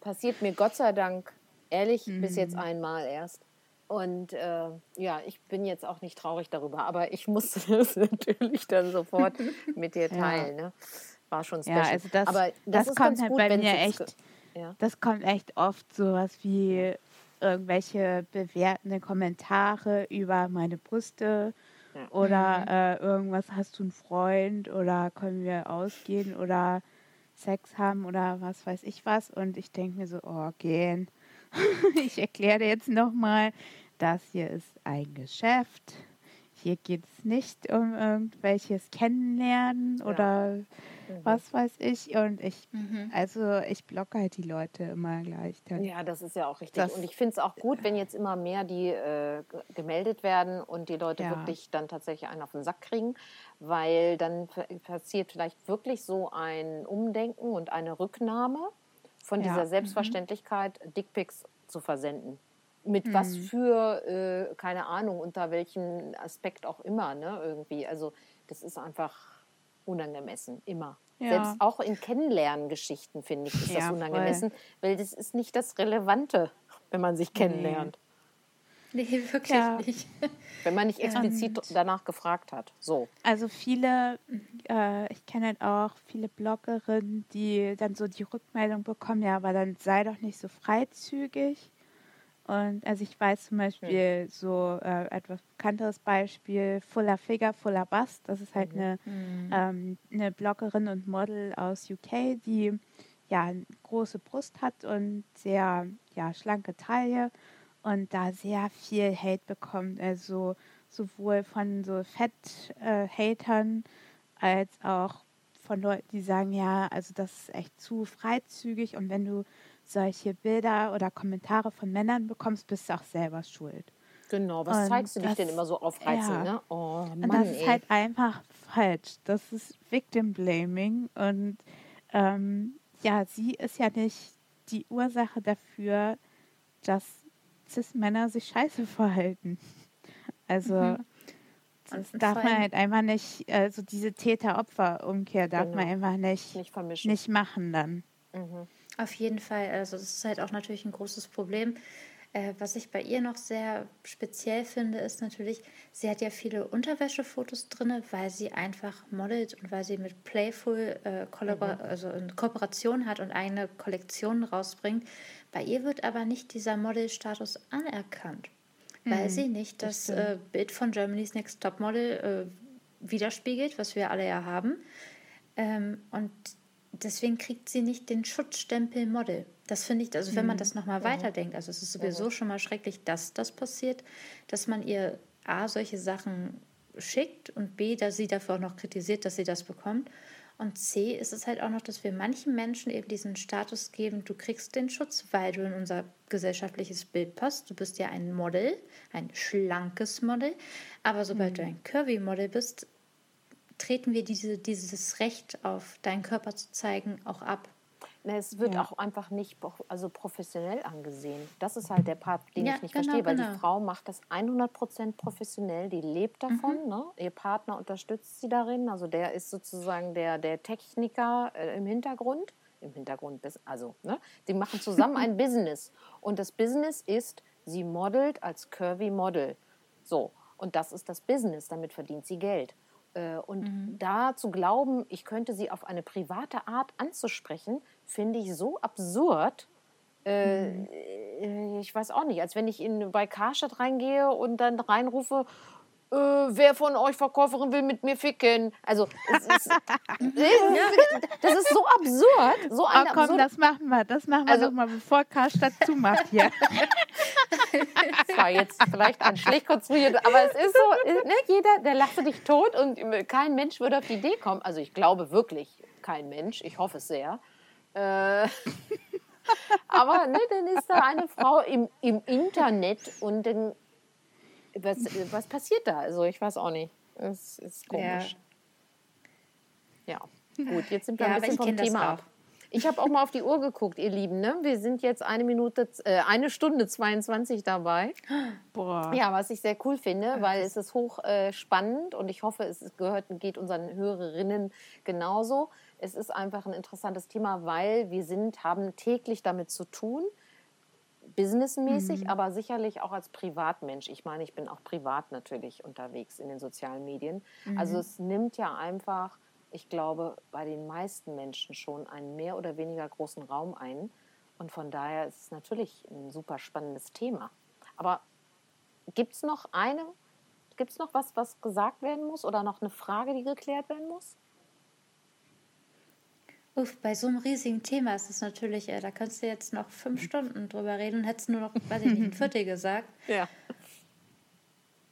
passiert mir Gott sei Dank, ehrlich, mhm. bis jetzt einmal erst. Und äh, ja, ich bin jetzt auch nicht traurig darüber, aber ich musste das natürlich dann sofort mit dir teilen. Ja. Ne? War schon special. Ja, also das, Aber das, das kommt halt gut, bei mir echt, ja. das kommt echt oft sowas wie irgendwelche bewertende Kommentare über meine Brüste Ja. Oder mhm. äh, irgendwas, hast du einen Freund oder können wir ausgehen oder Sex haben oder was weiß ich was. Und ich denke mir so, oh, gehen. (laughs) ich erkläre dir jetzt nochmal, das hier ist ein Geschäft. Hier geht es nicht um irgendwelches Kennenlernen ja. oder Mhm. was weiß ich. Und ich, mhm. also ich blocke halt die Leute immer gleich. Dann. Ja, das ist ja auch richtig. Das, und ich finde es auch gut, wenn jetzt immer mehr die äh, gemeldet werden und die Leute ja. wirklich dann tatsächlich einen auf den Sack kriegen, weil dann passiert vielleicht wirklich so ein Umdenken und eine Rücknahme von ja. dieser mhm. Selbstverständlichkeit, mhm. Dickpics zu versenden mit mhm. was für, äh, keine Ahnung, unter welchem Aspekt auch immer, ne, irgendwie. Also das ist einfach unangemessen, immer. Ja. Selbst auch in Kennenlerngeschichten, finde ich, ist ja, das unangemessen, voll. weil das ist nicht das Relevante, wenn man sich kennenlernt. Nee, nee wirklich ja. nicht. Wenn man nicht (laughs) explizit Und danach gefragt hat. So. Also viele, äh, ich kenne halt auch viele Bloggerinnen, die dann so die Rückmeldung bekommen, ja, aber dann sei doch nicht so freizügig. Und also ich weiß zum Beispiel so äh, etwas bekannteres Beispiel, Fuller Figure, Fuller Bust. Das ist halt mhm. eine, mhm. ähm, eine Bloggerin und Model aus UK, die ja eine große Brust hat und sehr ja, schlanke Taille und da sehr viel Hate bekommt. Also sowohl von so Fett-Hatern äh, als auch von Leuten, die sagen, ja, also das ist echt zu freizügig und wenn du solche Bilder oder Kommentare von Männern bekommst, bist du auch selber schuld. Genau, was und zeigst du dich denn immer so aufreizend? Ja. Ne? Oh, Mann, und das ey. ist halt einfach falsch. Das ist Victim Blaming und ähm, ja, sie ist ja nicht die Ursache dafür, dass Cis-Männer sich scheiße (laughs) verhalten. Also mhm. das darf man halt einfach nicht, also diese Täter-Opfer-Umkehr darf genau. man einfach nicht, nicht, nicht machen dann. Mhm. Auf jeden Fall. Also das ist halt auch natürlich ein großes Problem. Äh, was ich bei ihr noch sehr speziell finde, ist natürlich, sie hat ja viele Unterwäschefotos drin, weil sie einfach modelt und weil sie mit Playful äh, Kollabor mhm. also eine Kooperation hat und eine Kollektion rausbringt. Bei ihr wird aber nicht dieser Modelstatus anerkannt, weil mhm, sie nicht das, das äh, Bild von Germany's Next Top Model äh, widerspiegelt, was wir alle ja haben. Ähm, und deswegen kriegt sie nicht den Schutzstempel Model. Das finde ich, also wenn man mhm. das nochmal mhm. weiterdenkt, also es ist sowieso schon mal schrecklich, dass das passiert, dass man ihr A, solche Sachen schickt und B, dass sie dafür auch noch kritisiert, dass sie das bekommt. Und C ist es halt auch noch, dass wir manchen Menschen eben diesen Status geben, du kriegst den Schutz, weil du in unser gesellschaftliches Bild passt. Du bist ja ein Model, ein schlankes Model. Aber sobald mhm. du ein Curvy-Model bist, treten wir diese, dieses Recht auf deinen Körper zu zeigen auch ab. Es wird ja. auch einfach nicht also professionell angesehen. Das ist halt der Part, den ja, ich nicht genau, verstehe, weil genau. die Frau macht das 100% professionell, die lebt davon. Mhm. Ne? Ihr Partner unterstützt sie darin, also der ist sozusagen der, der Techniker äh, im Hintergrund. Im Hintergrund, also, ne? Sie machen zusammen ein (laughs) Business. Und das Business ist, sie modelt als Curvy Model. So, und das ist das Business, damit verdient sie Geld. Äh, und mhm. da zu glauben, ich könnte sie auf eine private Art anzusprechen, finde ich so absurd. Äh, mhm. Äh, ich weiß auch nicht, als wenn ich in, bei Karstadt reingehe und dann reinrufe, äh, wer von euch Verkäuferin will mit mir ficken? Also, ist, (laughs) das ist so absurd. So eine oh, komm, absurd das machen wir. Das machen wir also, nochmal, bevor Karstadt zumacht hier. (laughs) (laughs) das war jetzt vielleicht ein schlecht konstruiert, aber es ist so, ne, jeder, der lachte dich tot und kein Mensch würde auf die Idee kommen. Also ich glaube wirklich kein Mensch, ich hoffe es sehr. Äh, (laughs) aber ne, dann ist da eine Frau im, im Internet und dann was, was passiert da? Also ich weiß auch nicht. Es ist komisch. Ja. ja. Gut, jetzt sind wir ja, ein bisschen vom Thema ab. Ich habe auch mal auf die Uhr geguckt, ihr Lieben. Ne? Wir sind jetzt eine Minute, äh, eine Stunde 22 dabei. Boah. Ja, was ich sehr cool finde, weil es ist hoch äh, spannend und ich hoffe, es gehört, geht unseren Hörerinnen genauso. Es ist einfach ein interessantes Thema, weil wir sind, haben täglich damit zu tun businessmäßig, mhm. aber sicherlich auch als Privatmensch. Ich meine, ich bin auch privat natürlich unterwegs in den sozialen Medien. Mhm. Also es nimmt ja einfach, ich glaube, bei den meisten Menschen schon einen mehr oder weniger großen Raum ein. Und von daher ist es natürlich ein super spannendes Thema. Aber gibt es noch eine Gibt es noch was, was gesagt werden muss oder noch eine Frage, die geklärt werden muss? Uff, bei so einem riesigen Thema ist es natürlich, äh, da könntest du jetzt noch fünf Stunden drüber reden und hättest nur noch, weiß ich nicht, ein (laughs) Viertel gesagt. Ja.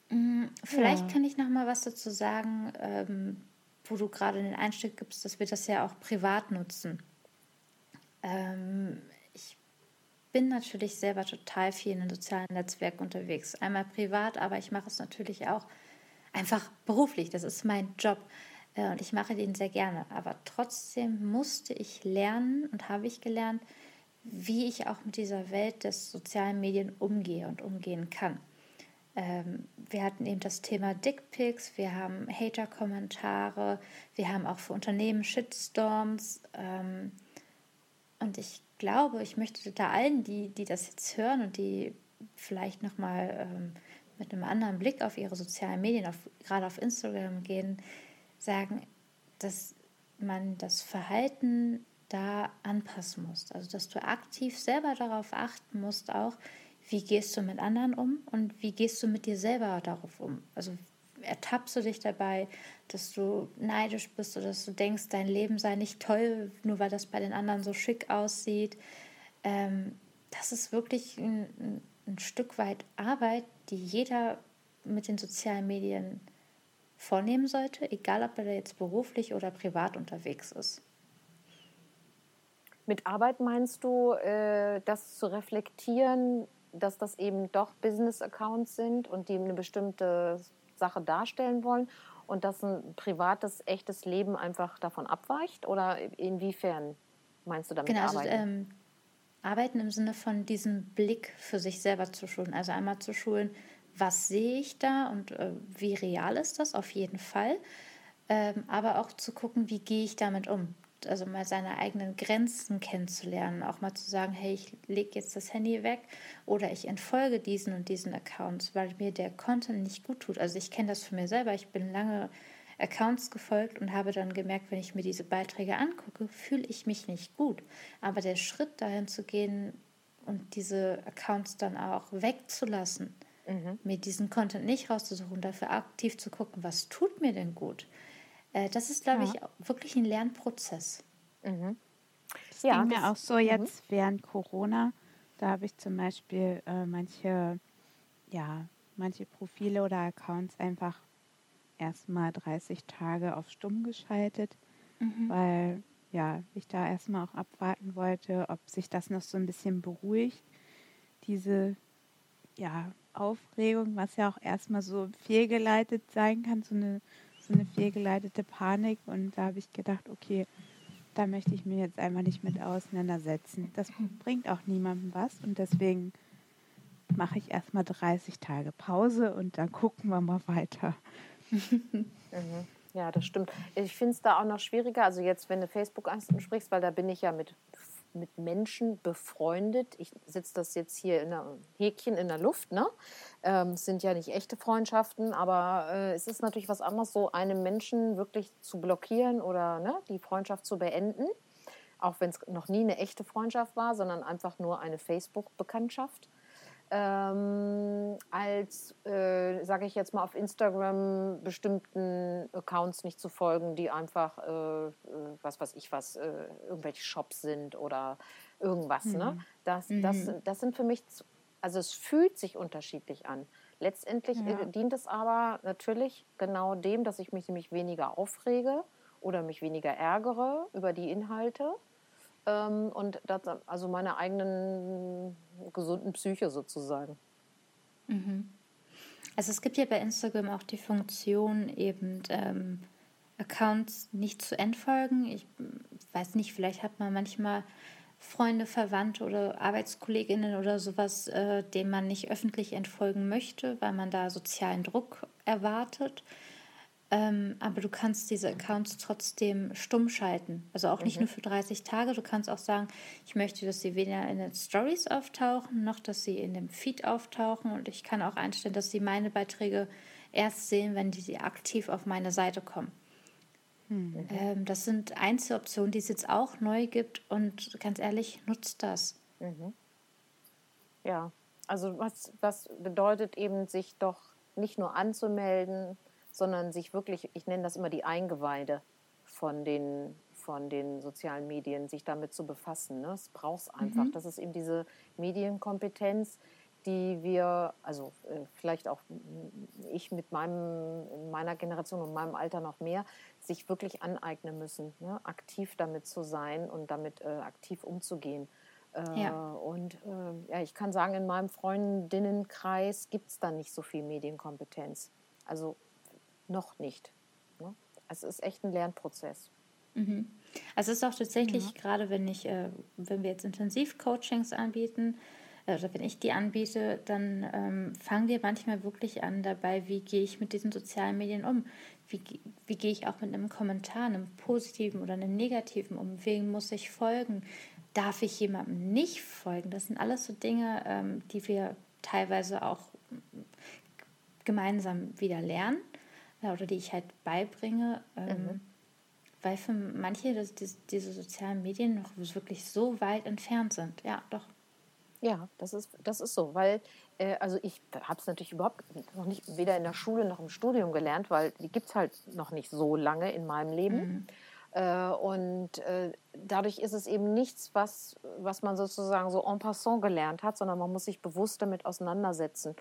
Mm, vielleicht ja. kann ich noch mal was dazu sagen, ähm, wo du gerade den Einstieg gibst, dass wir das ja auch privat nutzen. Ähm, ich bin natürlich selber total viel in den sozialen Netzwerken unterwegs. Einmal privat, aber ich mache es natürlich auch einfach beruflich. Das ist mein Job. Äh, und ich mache den sehr gerne. Aber trotzdem musste ich lernen und habe ich gelernt, wie ich auch mit dieser Welt des sozialen Medien umgehe und umgehen kann. Ähm, wir hatten eben das Thema Dickpics, wir haben Hater-Kommentare, wir haben auch für Unternehmen Shitstorms. Ähm, und ich glaube, ich möchte da allen, die, die das jetzt hören und die vielleicht nochmal ähm, mit einem anderen Blick auf ihre sozialen Medien, auf, gerade auf Instagram gehen, sagen, dass man das Verhalten da anpassen muss. Also dass du aktiv selber darauf achten musst, auch wie gehst du mit anderen um und wie gehst du mit dir selber darauf um. Also ertappst du dich dabei, dass du neidisch bist oder dass du denkst, dein Leben sei nicht toll, nur weil das bei den anderen so schick aussieht. Ähm, das ist wirklich ein, ein Stück weit Arbeit, die jeder mit den sozialen Medien vornehmen sollte, egal ob er jetzt beruflich oder privat unterwegs ist. Mit Arbeit meinst du, äh, das zu reflektieren, dass das eben doch Business-Accounts sind und die eine bestimmte Sache darstellen wollen und dass ein privates, echtes Leben einfach davon abweicht? Oder inwiefern meinst du damit genau, also, arbeiten? Ähm, arbeiten im Sinne von diesem Blick für sich selber zu schulen. Also einmal zu schulen, was sehe ich da und äh, wie real ist das auf jeden Fall. Ähm, aber auch zu gucken, wie gehe ich damit um. Also mal seine eigenen Grenzen kennenzulernen, auch mal zu sagen, hey, ich lege jetzt das Handy weg oder ich entfolge diesen und diesen Accounts, weil mir der Content nicht gut tut. Also ich kenne das für mir selber. Ich bin lange Accounts gefolgt und habe dann gemerkt, wenn ich mir diese Beiträge angucke, fühle ich mich nicht gut. Aber der Schritt dahin zu gehen und diese Accounts dann auch wegzulassen, mhm. mir diesen Content nicht rauszusuchen, dafür aktiv zu gucken, was tut mir denn gut. Äh, das ist, glaube ja. ich, wirklich ein Lernprozess. Mhm. Das ja, ging mir auch so mhm. jetzt mhm. während Corona. Da habe ich zum Beispiel äh, manche, ja, manche Profile oder Accounts einfach erstmal 30 Tage auf Stumm geschaltet, mhm. weil ja, ich da erstmal auch abwarten wollte, ob sich das noch so ein bisschen beruhigt, diese ja, Aufregung, was ja auch erstmal so fehlgeleitet sein kann, so eine, eine fehlgeleitete Panik. Und da habe ich gedacht, okay, da möchte ich mir jetzt einfach nicht mit auseinandersetzen. Das bringt auch niemandem was und deswegen mache ich erstmal 30 Tage Pause und dann gucken wir mal weiter. (laughs) Mhm. Ja, das stimmt. Ich finde es da auch noch schwieriger. Also jetzt, wenn du Facebook ansprichst, weil da bin ich ja mit mit Menschen befreundet. Ich setze das jetzt hier in einem Häkchen in der Luft. Ne? Ähm, es sind ja nicht echte Freundschaften, aber äh, es ist natürlich was anderes, so einem Menschen wirklich zu blockieren oder ne, die Freundschaft zu beenden. Auch wenn es noch nie eine echte Freundschaft war, sondern einfach nur eine Facebook-Bekanntschaft ähm, als, äh, sage ich jetzt mal, auf Instagram bestimmten Accounts nicht zu folgen, die einfach, äh, äh was weiß ich was, äh, irgendwelche Shops sind oder irgendwas. Ne? Mhm. Ne? Das, das, mhm. das sind für mich, also es fühlt sich unterschiedlich an. Letztendlich ja. Äh, dient es aber natürlich genau dem, dass ich mich nämlich weniger aufrege oder mich weniger ärgere über die Inhalte ähm, und das, also meiner eigenen gesunden Psyche sozusagen. Mhm. Also es gibt ja bei Instagram auch die Funktion, eben ähm, Accounts nicht zu entfolgen. Ich weiß nicht, vielleicht hat man manchmal Freunde, Verwandte oder Arbeitskolleginnen oder sowas, äh, denen man nicht öffentlich entfolgen möchte, weil man da sozialen Druck erwartet. Ähm, aber du kannst diese Accounts trotzdem stumm schalten. Also auch nicht mhm. nur für 30 Tage. Du kannst auch sagen, ich möchte, dass sie weder in den Stories auftauchen, noch dass sie in dem Feed auftauchen. Und ich kann auch einstellen, dass sie meine Beiträge erst sehen, wenn die aktiv auf meine Seite kommen. Mhm. Ähm, das sind Einzeloptionen, die es jetzt auch neu gibt. Und ganz ehrlich, nutzt das. Mhm. Ja, also was, was bedeutet eben, sich doch nicht nur anzumelden, sondern sich wirklich, ich nenne das immer die Eingeweide von den, von den sozialen Medien, sich damit zu befassen. Ne? Es braucht es einfach. Mhm. Das ist eben diese Medienkompetenz, die wir, also äh, vielleicht auch ich mit meinem, meiner Generation und meinem Alter noch mehr, sich wirklich aneignen müssen, ne? aktiv damit zu sein und damit äh, aktiv umzugehen. Äh, ja. Und äh, ja, ich kann sagen, in meinem Freundinnenkreis gibt es da nicht so viel Medienkompetenz. Also noch nicht. Ne? Es ist echt ein Lernprozess. Mhm. Also es ist auch tatsächlich, ja. gerade wenn ich, äh, wenn wir jetzt Intensivcoachings anbieten, oder wenn ich die anbiete, dann ähm, fangen wir manchmal wirklich an dabei, wie gehe ich mit diesen sozialen Medien um? Wie, wie gehe ich auch mit einem Kommentar, einem positiven oder einem negativen um? Wem muss ich folgen? Darf ich jemandem nicht folgen? Das sind alles so Dinge, ähm, die wir teilweise auch gemeinsam wieder lernen äh, oder die ich halt beibringe. Ähm, mhm. Weil für manche das, die, diese sozialen Medien noch wirklich so weit entfernt sind. Ja, doch. Ja, das ist, das ist so, weil äh, also ich habe es natürlich überhaupt noch nicht weder in der Schule noch im Studium gelernt, weil die gibt es halt noch nicht so lange in meinem Leben. Mhm. Äh, und äh, dadurch ist es eben nichts, was, was man sozusagen so en passant gelernt hat, sondern man muss sich bewusst damit auseinandersetzen.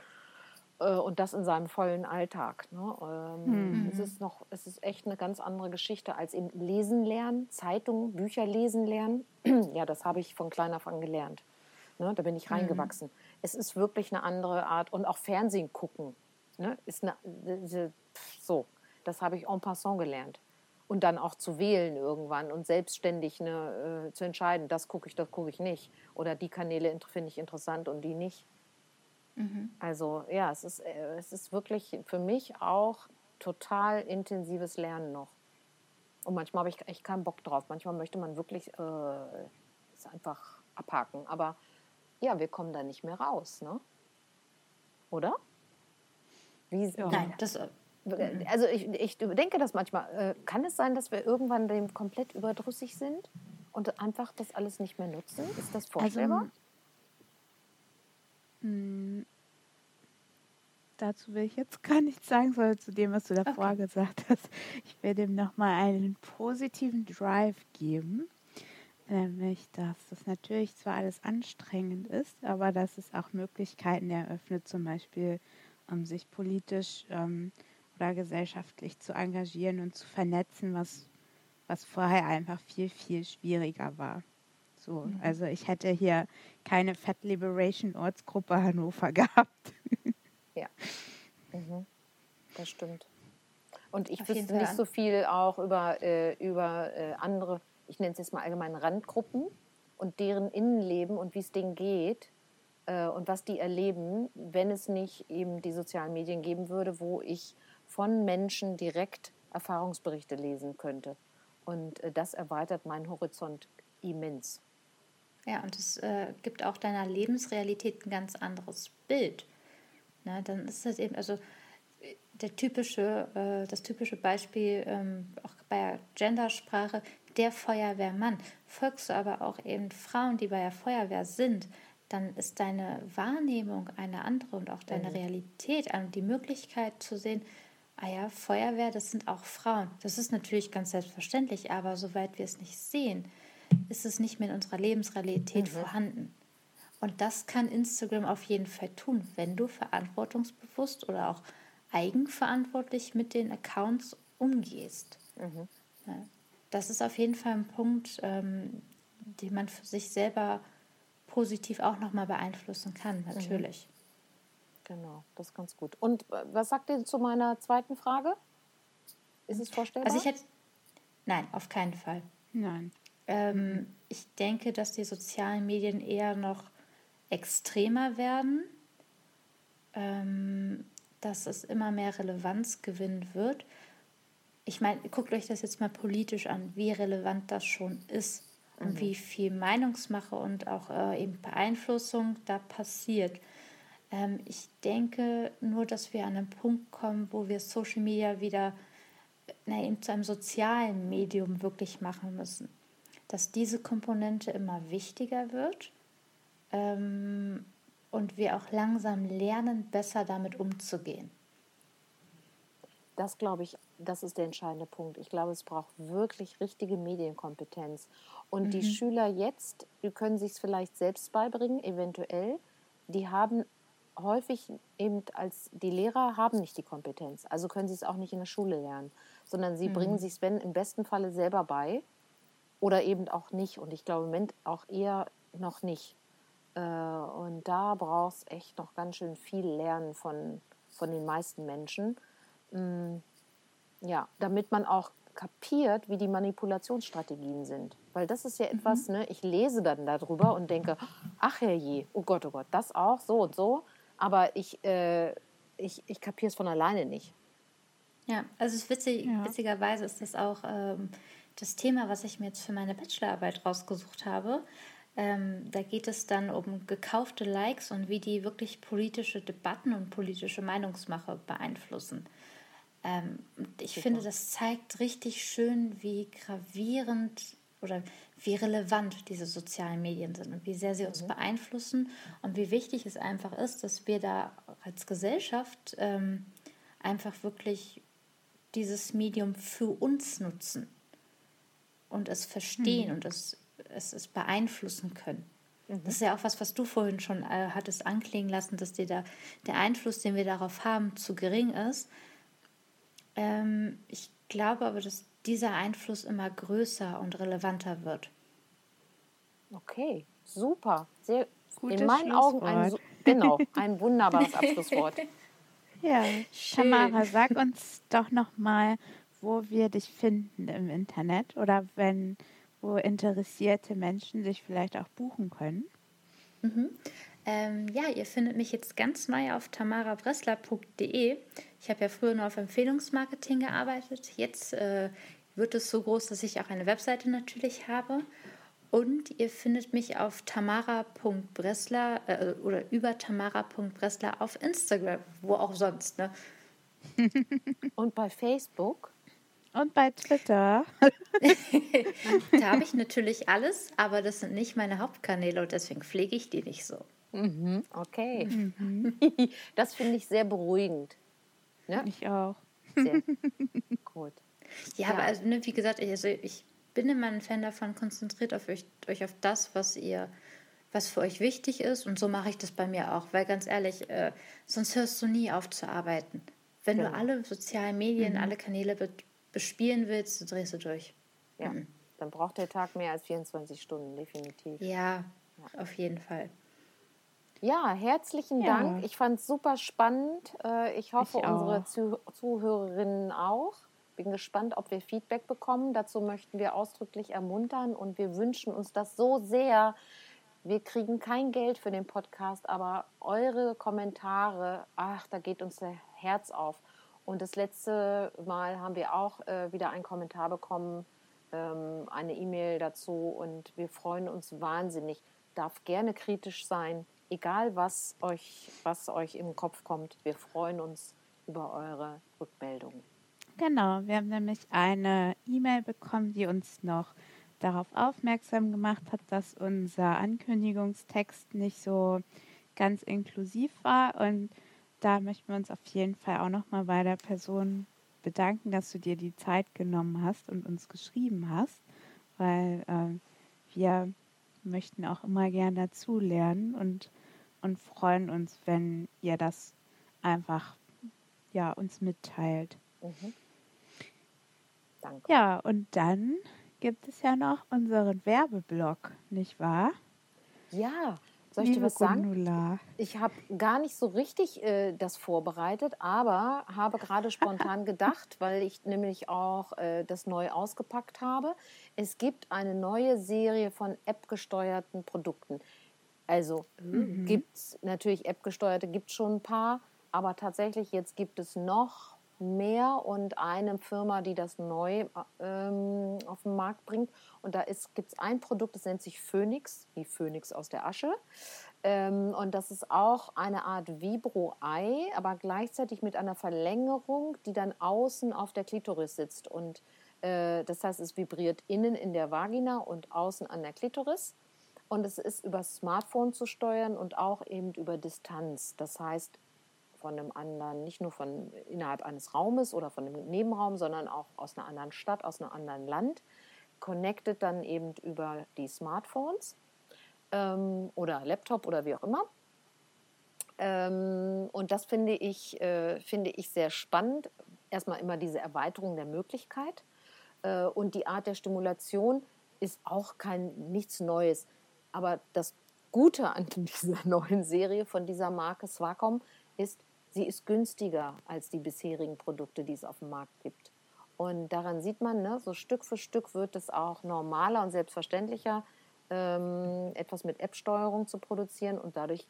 Äh, und das in seinem vollen Alltag. Ne? Mhm. Es ist noch, es ist echt eine ganz andere Geschichte als eben Lesen lernen, Zeitungen, Bücher lesen lernen. (clears throat) ja, das habe ich von klein auf an gelernt. Ne? Da bin ich mhm. reingewachsen. Mhm. Es ist wirklich eine andere Art. Und auch Fernsehen gucken. Ne? Ist eine, so, das habe ich en passant gelernt. Und dann auch zu wählen irgendwann und selbstständig ne, äh, zu entscheiden, das gucke ich, das gucke ich nicht. Oder die Kanäle finde ich interessant und die nicht. Mhm. Also ja, es ist, äh, es ist wirklich für mich auch total intensives Lernen noch. Und manchmal habe ich echt keinen Bock drauf. Manchmal möchte man wirklich äh, es einfach abhaken. Aber ja, wir kommen da nicht mehr raus, ne? Oder? Wie, ja. Nein, das. Äh, also ich, ich denke das manchmal. Äh, kann es sein, dass wir irgendwann dem komplett überdrüssig sind und einfach das alles nicht mehr nutzen? Ist das vorstellbar? Also, dazu will ich jetzt gar nichts sagen, sondern zu dem, was du davor okay. gesagt hast. Ich will dem nochmal einen positiven Drive geben nämlich dass das natürlich zwar alles anstrengend ist, aber dass es auch Möglichkeiten eröffnet, zum Beispiel um sich politisch ähm, oder gesellschaftlich zu engagieren und zu vernetzen, was, was vorher einfach viel, viel schwieriger war. So, mhm. also ich hätte hier keine Fat Liberation Ortsgruppe Hannover (laughs) gehabt. Ja, mhm. das stimmt. Und ich Auf wüsste nicht so viel auch über, äh, über äh, andere ich nenne es jetzt mal allgemein Randgruppen und deren Innenleben und wie es denen geht äh, und was die erleben, wenn es nicht eben die sozialen Medien geben würde, wo ich von Menschen direkt Erfahrungsberichte lesen könnte. Und äh, das erweitert meinen Horizont immens. Ja, und es äh, gibt auch deiner Lebensrealität ein ganz anderes Bild. Na, dann ist das eben, also der typische, äh, das typische Beispiel ähm, auch bei der Gendersprache, der Feuerwehrmann. Folgst du aber auch eben Frauen, die bei der Feuerwehr sind, dann ist deine Wahrnehmung eine andere und auch deine mhm. Realität, die Möglichkeit zu sehen, ah ja, Feuerwehr, das sind auch Frauen. Das ist natürlich ganz selbstverständlich, aber soweit wir es nicht sehen, ist es nicht mehr in unserer Lebensrealität mhm. vorhanden. Und das kann Instagram auf jeden Fall tun, wenn du verantwortungsbewusst oder auch eigenverantwortlich mit den Accounts umgehst. Mhm. Ja das ist auf jeden Fall ein Punkt, ähm, den man für sich selber positiv auch nochmal beeinflussen kann, mhm. natürlich. Genau, das ist ganz gut. Und äh, was sagt ihr zu meiner zweiten Frage? Ist es vorstellbar? Also ich hätte, nein, auf keinen Fall. Nein. Ähm, ich denke, dass die sozialen Medien eher noch extremer werden, ähm, dass es immer mehr Relevanz gewinnen wird ich meine, guckt euch das jetzt mal politisch an, wie relevant das schon ist und mhm. wie viel Meinungsmache und auch äh, eben Beeinflussung da passiert. Ähm, ich denke nur, dass wir an einen Punkt kommen, wo wir Social Media wieder na, eben zu einem sozialen Medium wirklich machen müssen. Dass diese Komponente immer wichtiger wird ähm, und wir auch langsam lernen, besser damit umzugehen. das glaube ich, das ist der entscheidende Punkt. Ich glaube, es braucht wirklich richtige Medienkompetenz. Und mhm. die Schüler jetzt, die können sich es vielleicht selbst beibringen, eventuell. Die haben häufig eben als die Lehrer haben nicht die Kompetenz, also können sie es auch nicht in der Schule lernen, sondern sie mhm. bringen sich es, wenn im besten Falle selber bei oder eben auch nicht. Und ich glaube im Moment auch eher noch nicht. Äh, und da brauchst echt noch ganz schön viel Lernen von, von den meisten Menschen. Mm, ja, damit man auch kapiert, wie die Manipulationsstrategien sind. Weil das ist ja mhm. etwas, ne, ich lese dann darüber und denke, ach herrje, oh Gott, oh Gott, das auch, so und so. Aber ich, äh, ich, ich kapiere es von alleine nicht. Ja, also es ist witzig, ja. witzigerweise ist das auch ähm, das Thema, was ich mir jetzt für meine Bachelorarbeit rausgesucht habe. Ähm, da geht es dann um gekaufte Likes und wie die wirklich politische Debatten und politische Meinungsmache beeinflussen. Ähm, ich Super. finde, das zeigt richtig schön, wie gravierend oder wie relevant diese sozialen Medien sind und wie sehr sie uns mhm. beeinflussen und wie wichtig es einfach ist, dass wir da als Gesellschaft ähm, einfach wirklich dieses Medium für uns nutzen und es verstehen mhm. und es, es, es beeinflussen können. Mhm. Das ist ja auch was, was du vorhin schon äh, hattest anklingen lassen, dass dir da der Einfluss, den wir darauf haben, zu gering ist. Ähm, ich glaube aber, dass dieser Einfluss immer größer und relevanter wird. Okay, super. Sehr, in meinen Augen ein, genau, (laughs) ein wunderbares Abschlusswort. ja, Schön. Tamara, sag uns (laughs) doch noch mal, wo wir dich finden im Internet oder wenn wo interessierte Menschen sich vielleicht auch buchen können. Mhm. Ähm, ja, ihr findet mich jetzt ganz neu auf tamarabressler.de. Ich habe ja früher nur auf Empfehlungsmarketing gearbeitet. Jetzt äh, wird es so groß, dass ich auch eine Webseite natürlich habe. Und ihr findet mich auf tamara.bressler äh, oder über tamara.bressler auf Instagram, wo auch sonst. Ne? (laughs) Und bei Facebook? Und bei Twitter. (laughs) da habe ich natürlich alles, aber das sind nicht meine Hauptkanäle und deswegen pflege ich die nicht so. Mhm, okay. Mhm. (laughs) Das finde ich sehr beruhigend. Ne? Ich auch. Sehr (laughs) gut. Ja, ja. aber also, ne, wie gesagt, ich, also ich bin immer ein Fan davon, konzentriert auf euch, euch auf das, was ihr, was für euch wichtig ist. Und so mache ich das bei mir auch. Weil ganz ehrlich, äh, sonst hörst du nie auf zu arbeiten. Wenn ja. du alle sozialen Medien, mhm. alle Kanäle be bespielen willst, drehst du durch. Ja, mhm. dann braucht der Tag mehr als 24 Stunden, definitiv. Ja, ja. auf jeden Fall. Ja, herzlichen ja. Dank. Ich fand es super spannend. Äh, ich hoffe, ich unsere Zuhörerinnen auch. Bin gespannt, ob wir Feedback bekommen. Dazu möchten wir ausdrücklich ermuntern und wir wünschen uns das so sehr. Wir kriegen kein Geld für den Podcast, aber eure Kommentare, ach, da geht uns das Herz auf. Und das letzte Mal haben wir auch äh, wieder einen Kommentar bekommen, ähm, eine E-Mail dazu und wir freuen uns wahnsinnig. Darf gerne kritisch sein egal was euch, was euch im Kopf kommt, wir freuen uns über eure Rückmeldungen. Genau, wir haben nämlich eine E-Mail bekommen, die uns noch darauf aufmerksam gemacht hat, dass unser Ankündigungstext nicht so ganz inklusiv war. Und da möchten wir uns auf jeden Fall auch nochmal bei der Person bedanken, dass du dir die Zeit genommen hast und uns geschrieben hast, weil äh, wir möchten auch immer gern dazulernen und und freuen uns, wenn ihr das einfach ja, uns mitteilt. Mhm. Danke. Ja, und dann gibt es ja noch unseren Werbeblock, nicht wahr? Ja, soll ich Liebe dir was sagen? Gundula. Ich habe gar nicht so richtig äh, das vorbereitet, aber habe gerade spontan (laughs) gedacht, weil ich nämlich auch äh, das neu ausgepackt habe. Es gibt eine neue Serie von App-gesteuerten Produkten. Also mhm. gibt es natürlich App-gesteuerte, gibt es schon ein paar, aber tatsächlich jetzt gibt es noch mehr und eine Firma, die das neu ähm, auf den Markt bringt. Und da gibt es ein Produkt, das nennt sich Phoenix, wie Phoenix aus der Asche. Ähm, und das ist auch eine Art Vibro-Ei, aber gleichzeitig mit einer Verlängerung, die dann außen auf der Klitoris sitzt. Und äh, das heißt, es vibriert innen in der Vagina und außen an der Klitoris. Und es ist über Smartphone zu steuern und auch eben über Distanz. Das heißt, von einem anderen, nicht nur von innerhalb eines Raumes oder von einem Nebenraum, sondern auch aus einer anderen Stadt, aus einem anderen Land, connected dann eben über die Smartphones ähm, oder Laptop oder wie auch immer. Ähm, und das finde ich, äh, finde ich sehr spannend. Erstmal immer diese Erweiterung der Möglichkeit. Äh, und die Art der Stimulation ist auch kein nichts Neues. Aber das Gute an (laughs) dieser neuen Serie von dieser Marke Swacom ist, sie ist günstiger als die bisherigen Produkte, die es auf dem Markt gibt. Und daran sieht man, ne, so Stück für Stück wird es auch normaler und selbstverständlicher, ähm, etwas mit App-Steuerung zu produzieren und dadurch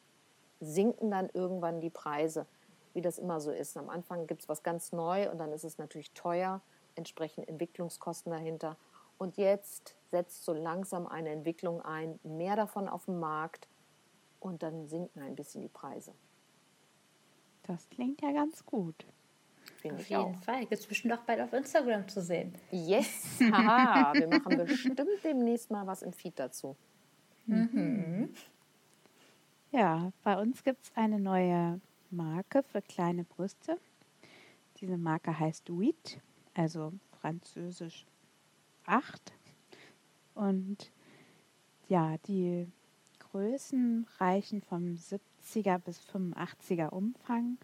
sinken dann irgendwann die Preise, wie das immer so ist. Am Anfang gibt es was ganz neu und dann ist es natürlich teuer, entsprechend Entwicklungskosten dahinter. Und jetzt setzt so langsam eine Entwicklung ein, mehr davon auf dem Markt und dann sinken ein bisschen die Preise. Das klingt ja ganz gut. Finde auf jeden auch. Fall. Gibt es bestimmt auch bald auf Instagram zu sehen. Yes, (laughs) haha. Wir machen bestimmt demnächst mal was im Feed dazu. Mhm. Ja, bei uns gibt es eine neue Marke für kleine Brüste. Diese Marke heißt Wheat, also französisch 8. Und ja, die Größen reichen vom 70er bis 85er Umfang,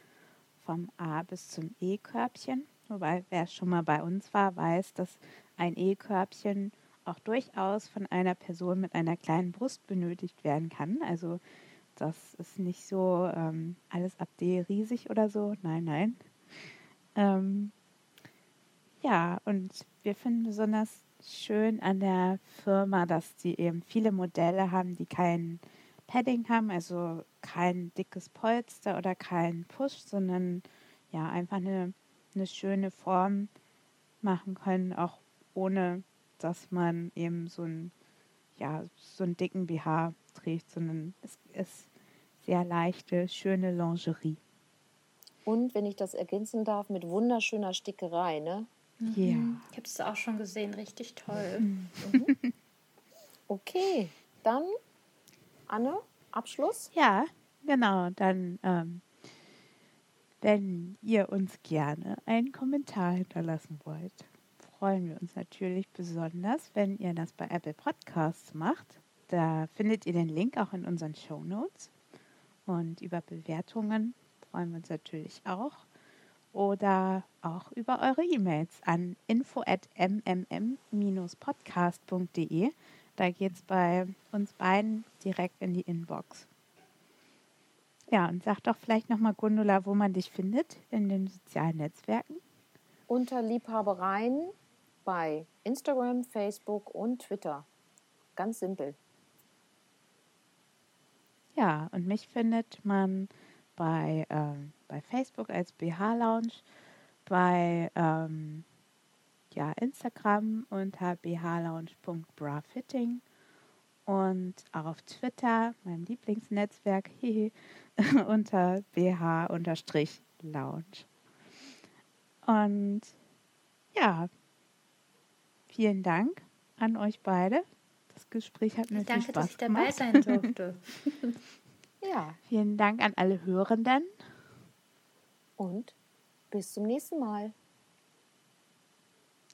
vom A bis zum E-Körbchen. Wobei, wer schon mal bei uns war, weiß, dass ein E-Körbchen auch durchaus von einer Person mit einer kleinen Brust benötigt werden kann. Also das ist nicht so ähm, alles ab D riesig oder so. Nein, nein. Ähm, ja, und wir finden besonders schön an der Firma, dass sie eben viele Modelle haben, die kein Padding haben, also kein dickes Polster oder kein Push, sondern ja, einfach eine, eine schöne Form machen können, auch ohne dass man eben so ein ja, so einen dicken BH trägt, sondern es ist sehr leichte, schöne Lingerie. Und wenn ich das ergänzen darf, mit wunderschöner Stickerei, ne? Ja. Mhm. Ich habe es auch schon gesehen, richtig toll. Mhm. (laughs) Okay, dann Anne, Abschluss? Ja, genau. Dann, ähm, wenn ihr uns gerne einen Kommentar hinterlassen wollt, freuen wir uns natürlich besonders, wenn ihr das bei Apple Podcasts macht. Da findet ihr den Link auch in unseren Show Notes. Und über Bewertungen freuen wir uns natürlich auch oder auch über eure E-Mails an info@mmm-podcast.de. Da geht es bei uns beiden direkt in die Inbox. Ja, und sag doch vielleicht nochmal, Gundula, wo man dich findet in den sozialen Netzwerken. Unter Liebhabereien bei Instagram, Facebook und Twitter. Ganz simpel. Ja, und mich findet man bei ähm, bei Facebook als BH Lounge, bei ähm, ja, Instagram unter bhlounge.brafitting und auf Twitter, meinem Lieblingsnetzwerk, (laughs) unter bh-lounge. Und ja, vielen Dank an euch beide. Das Gespräch hat mir Danke, viel Spaß gemacht. Danke, dass ich dabei sein durfte. (laughs) ja. Vielen Dank an alle Hörenden und bis zum nächsten Mal.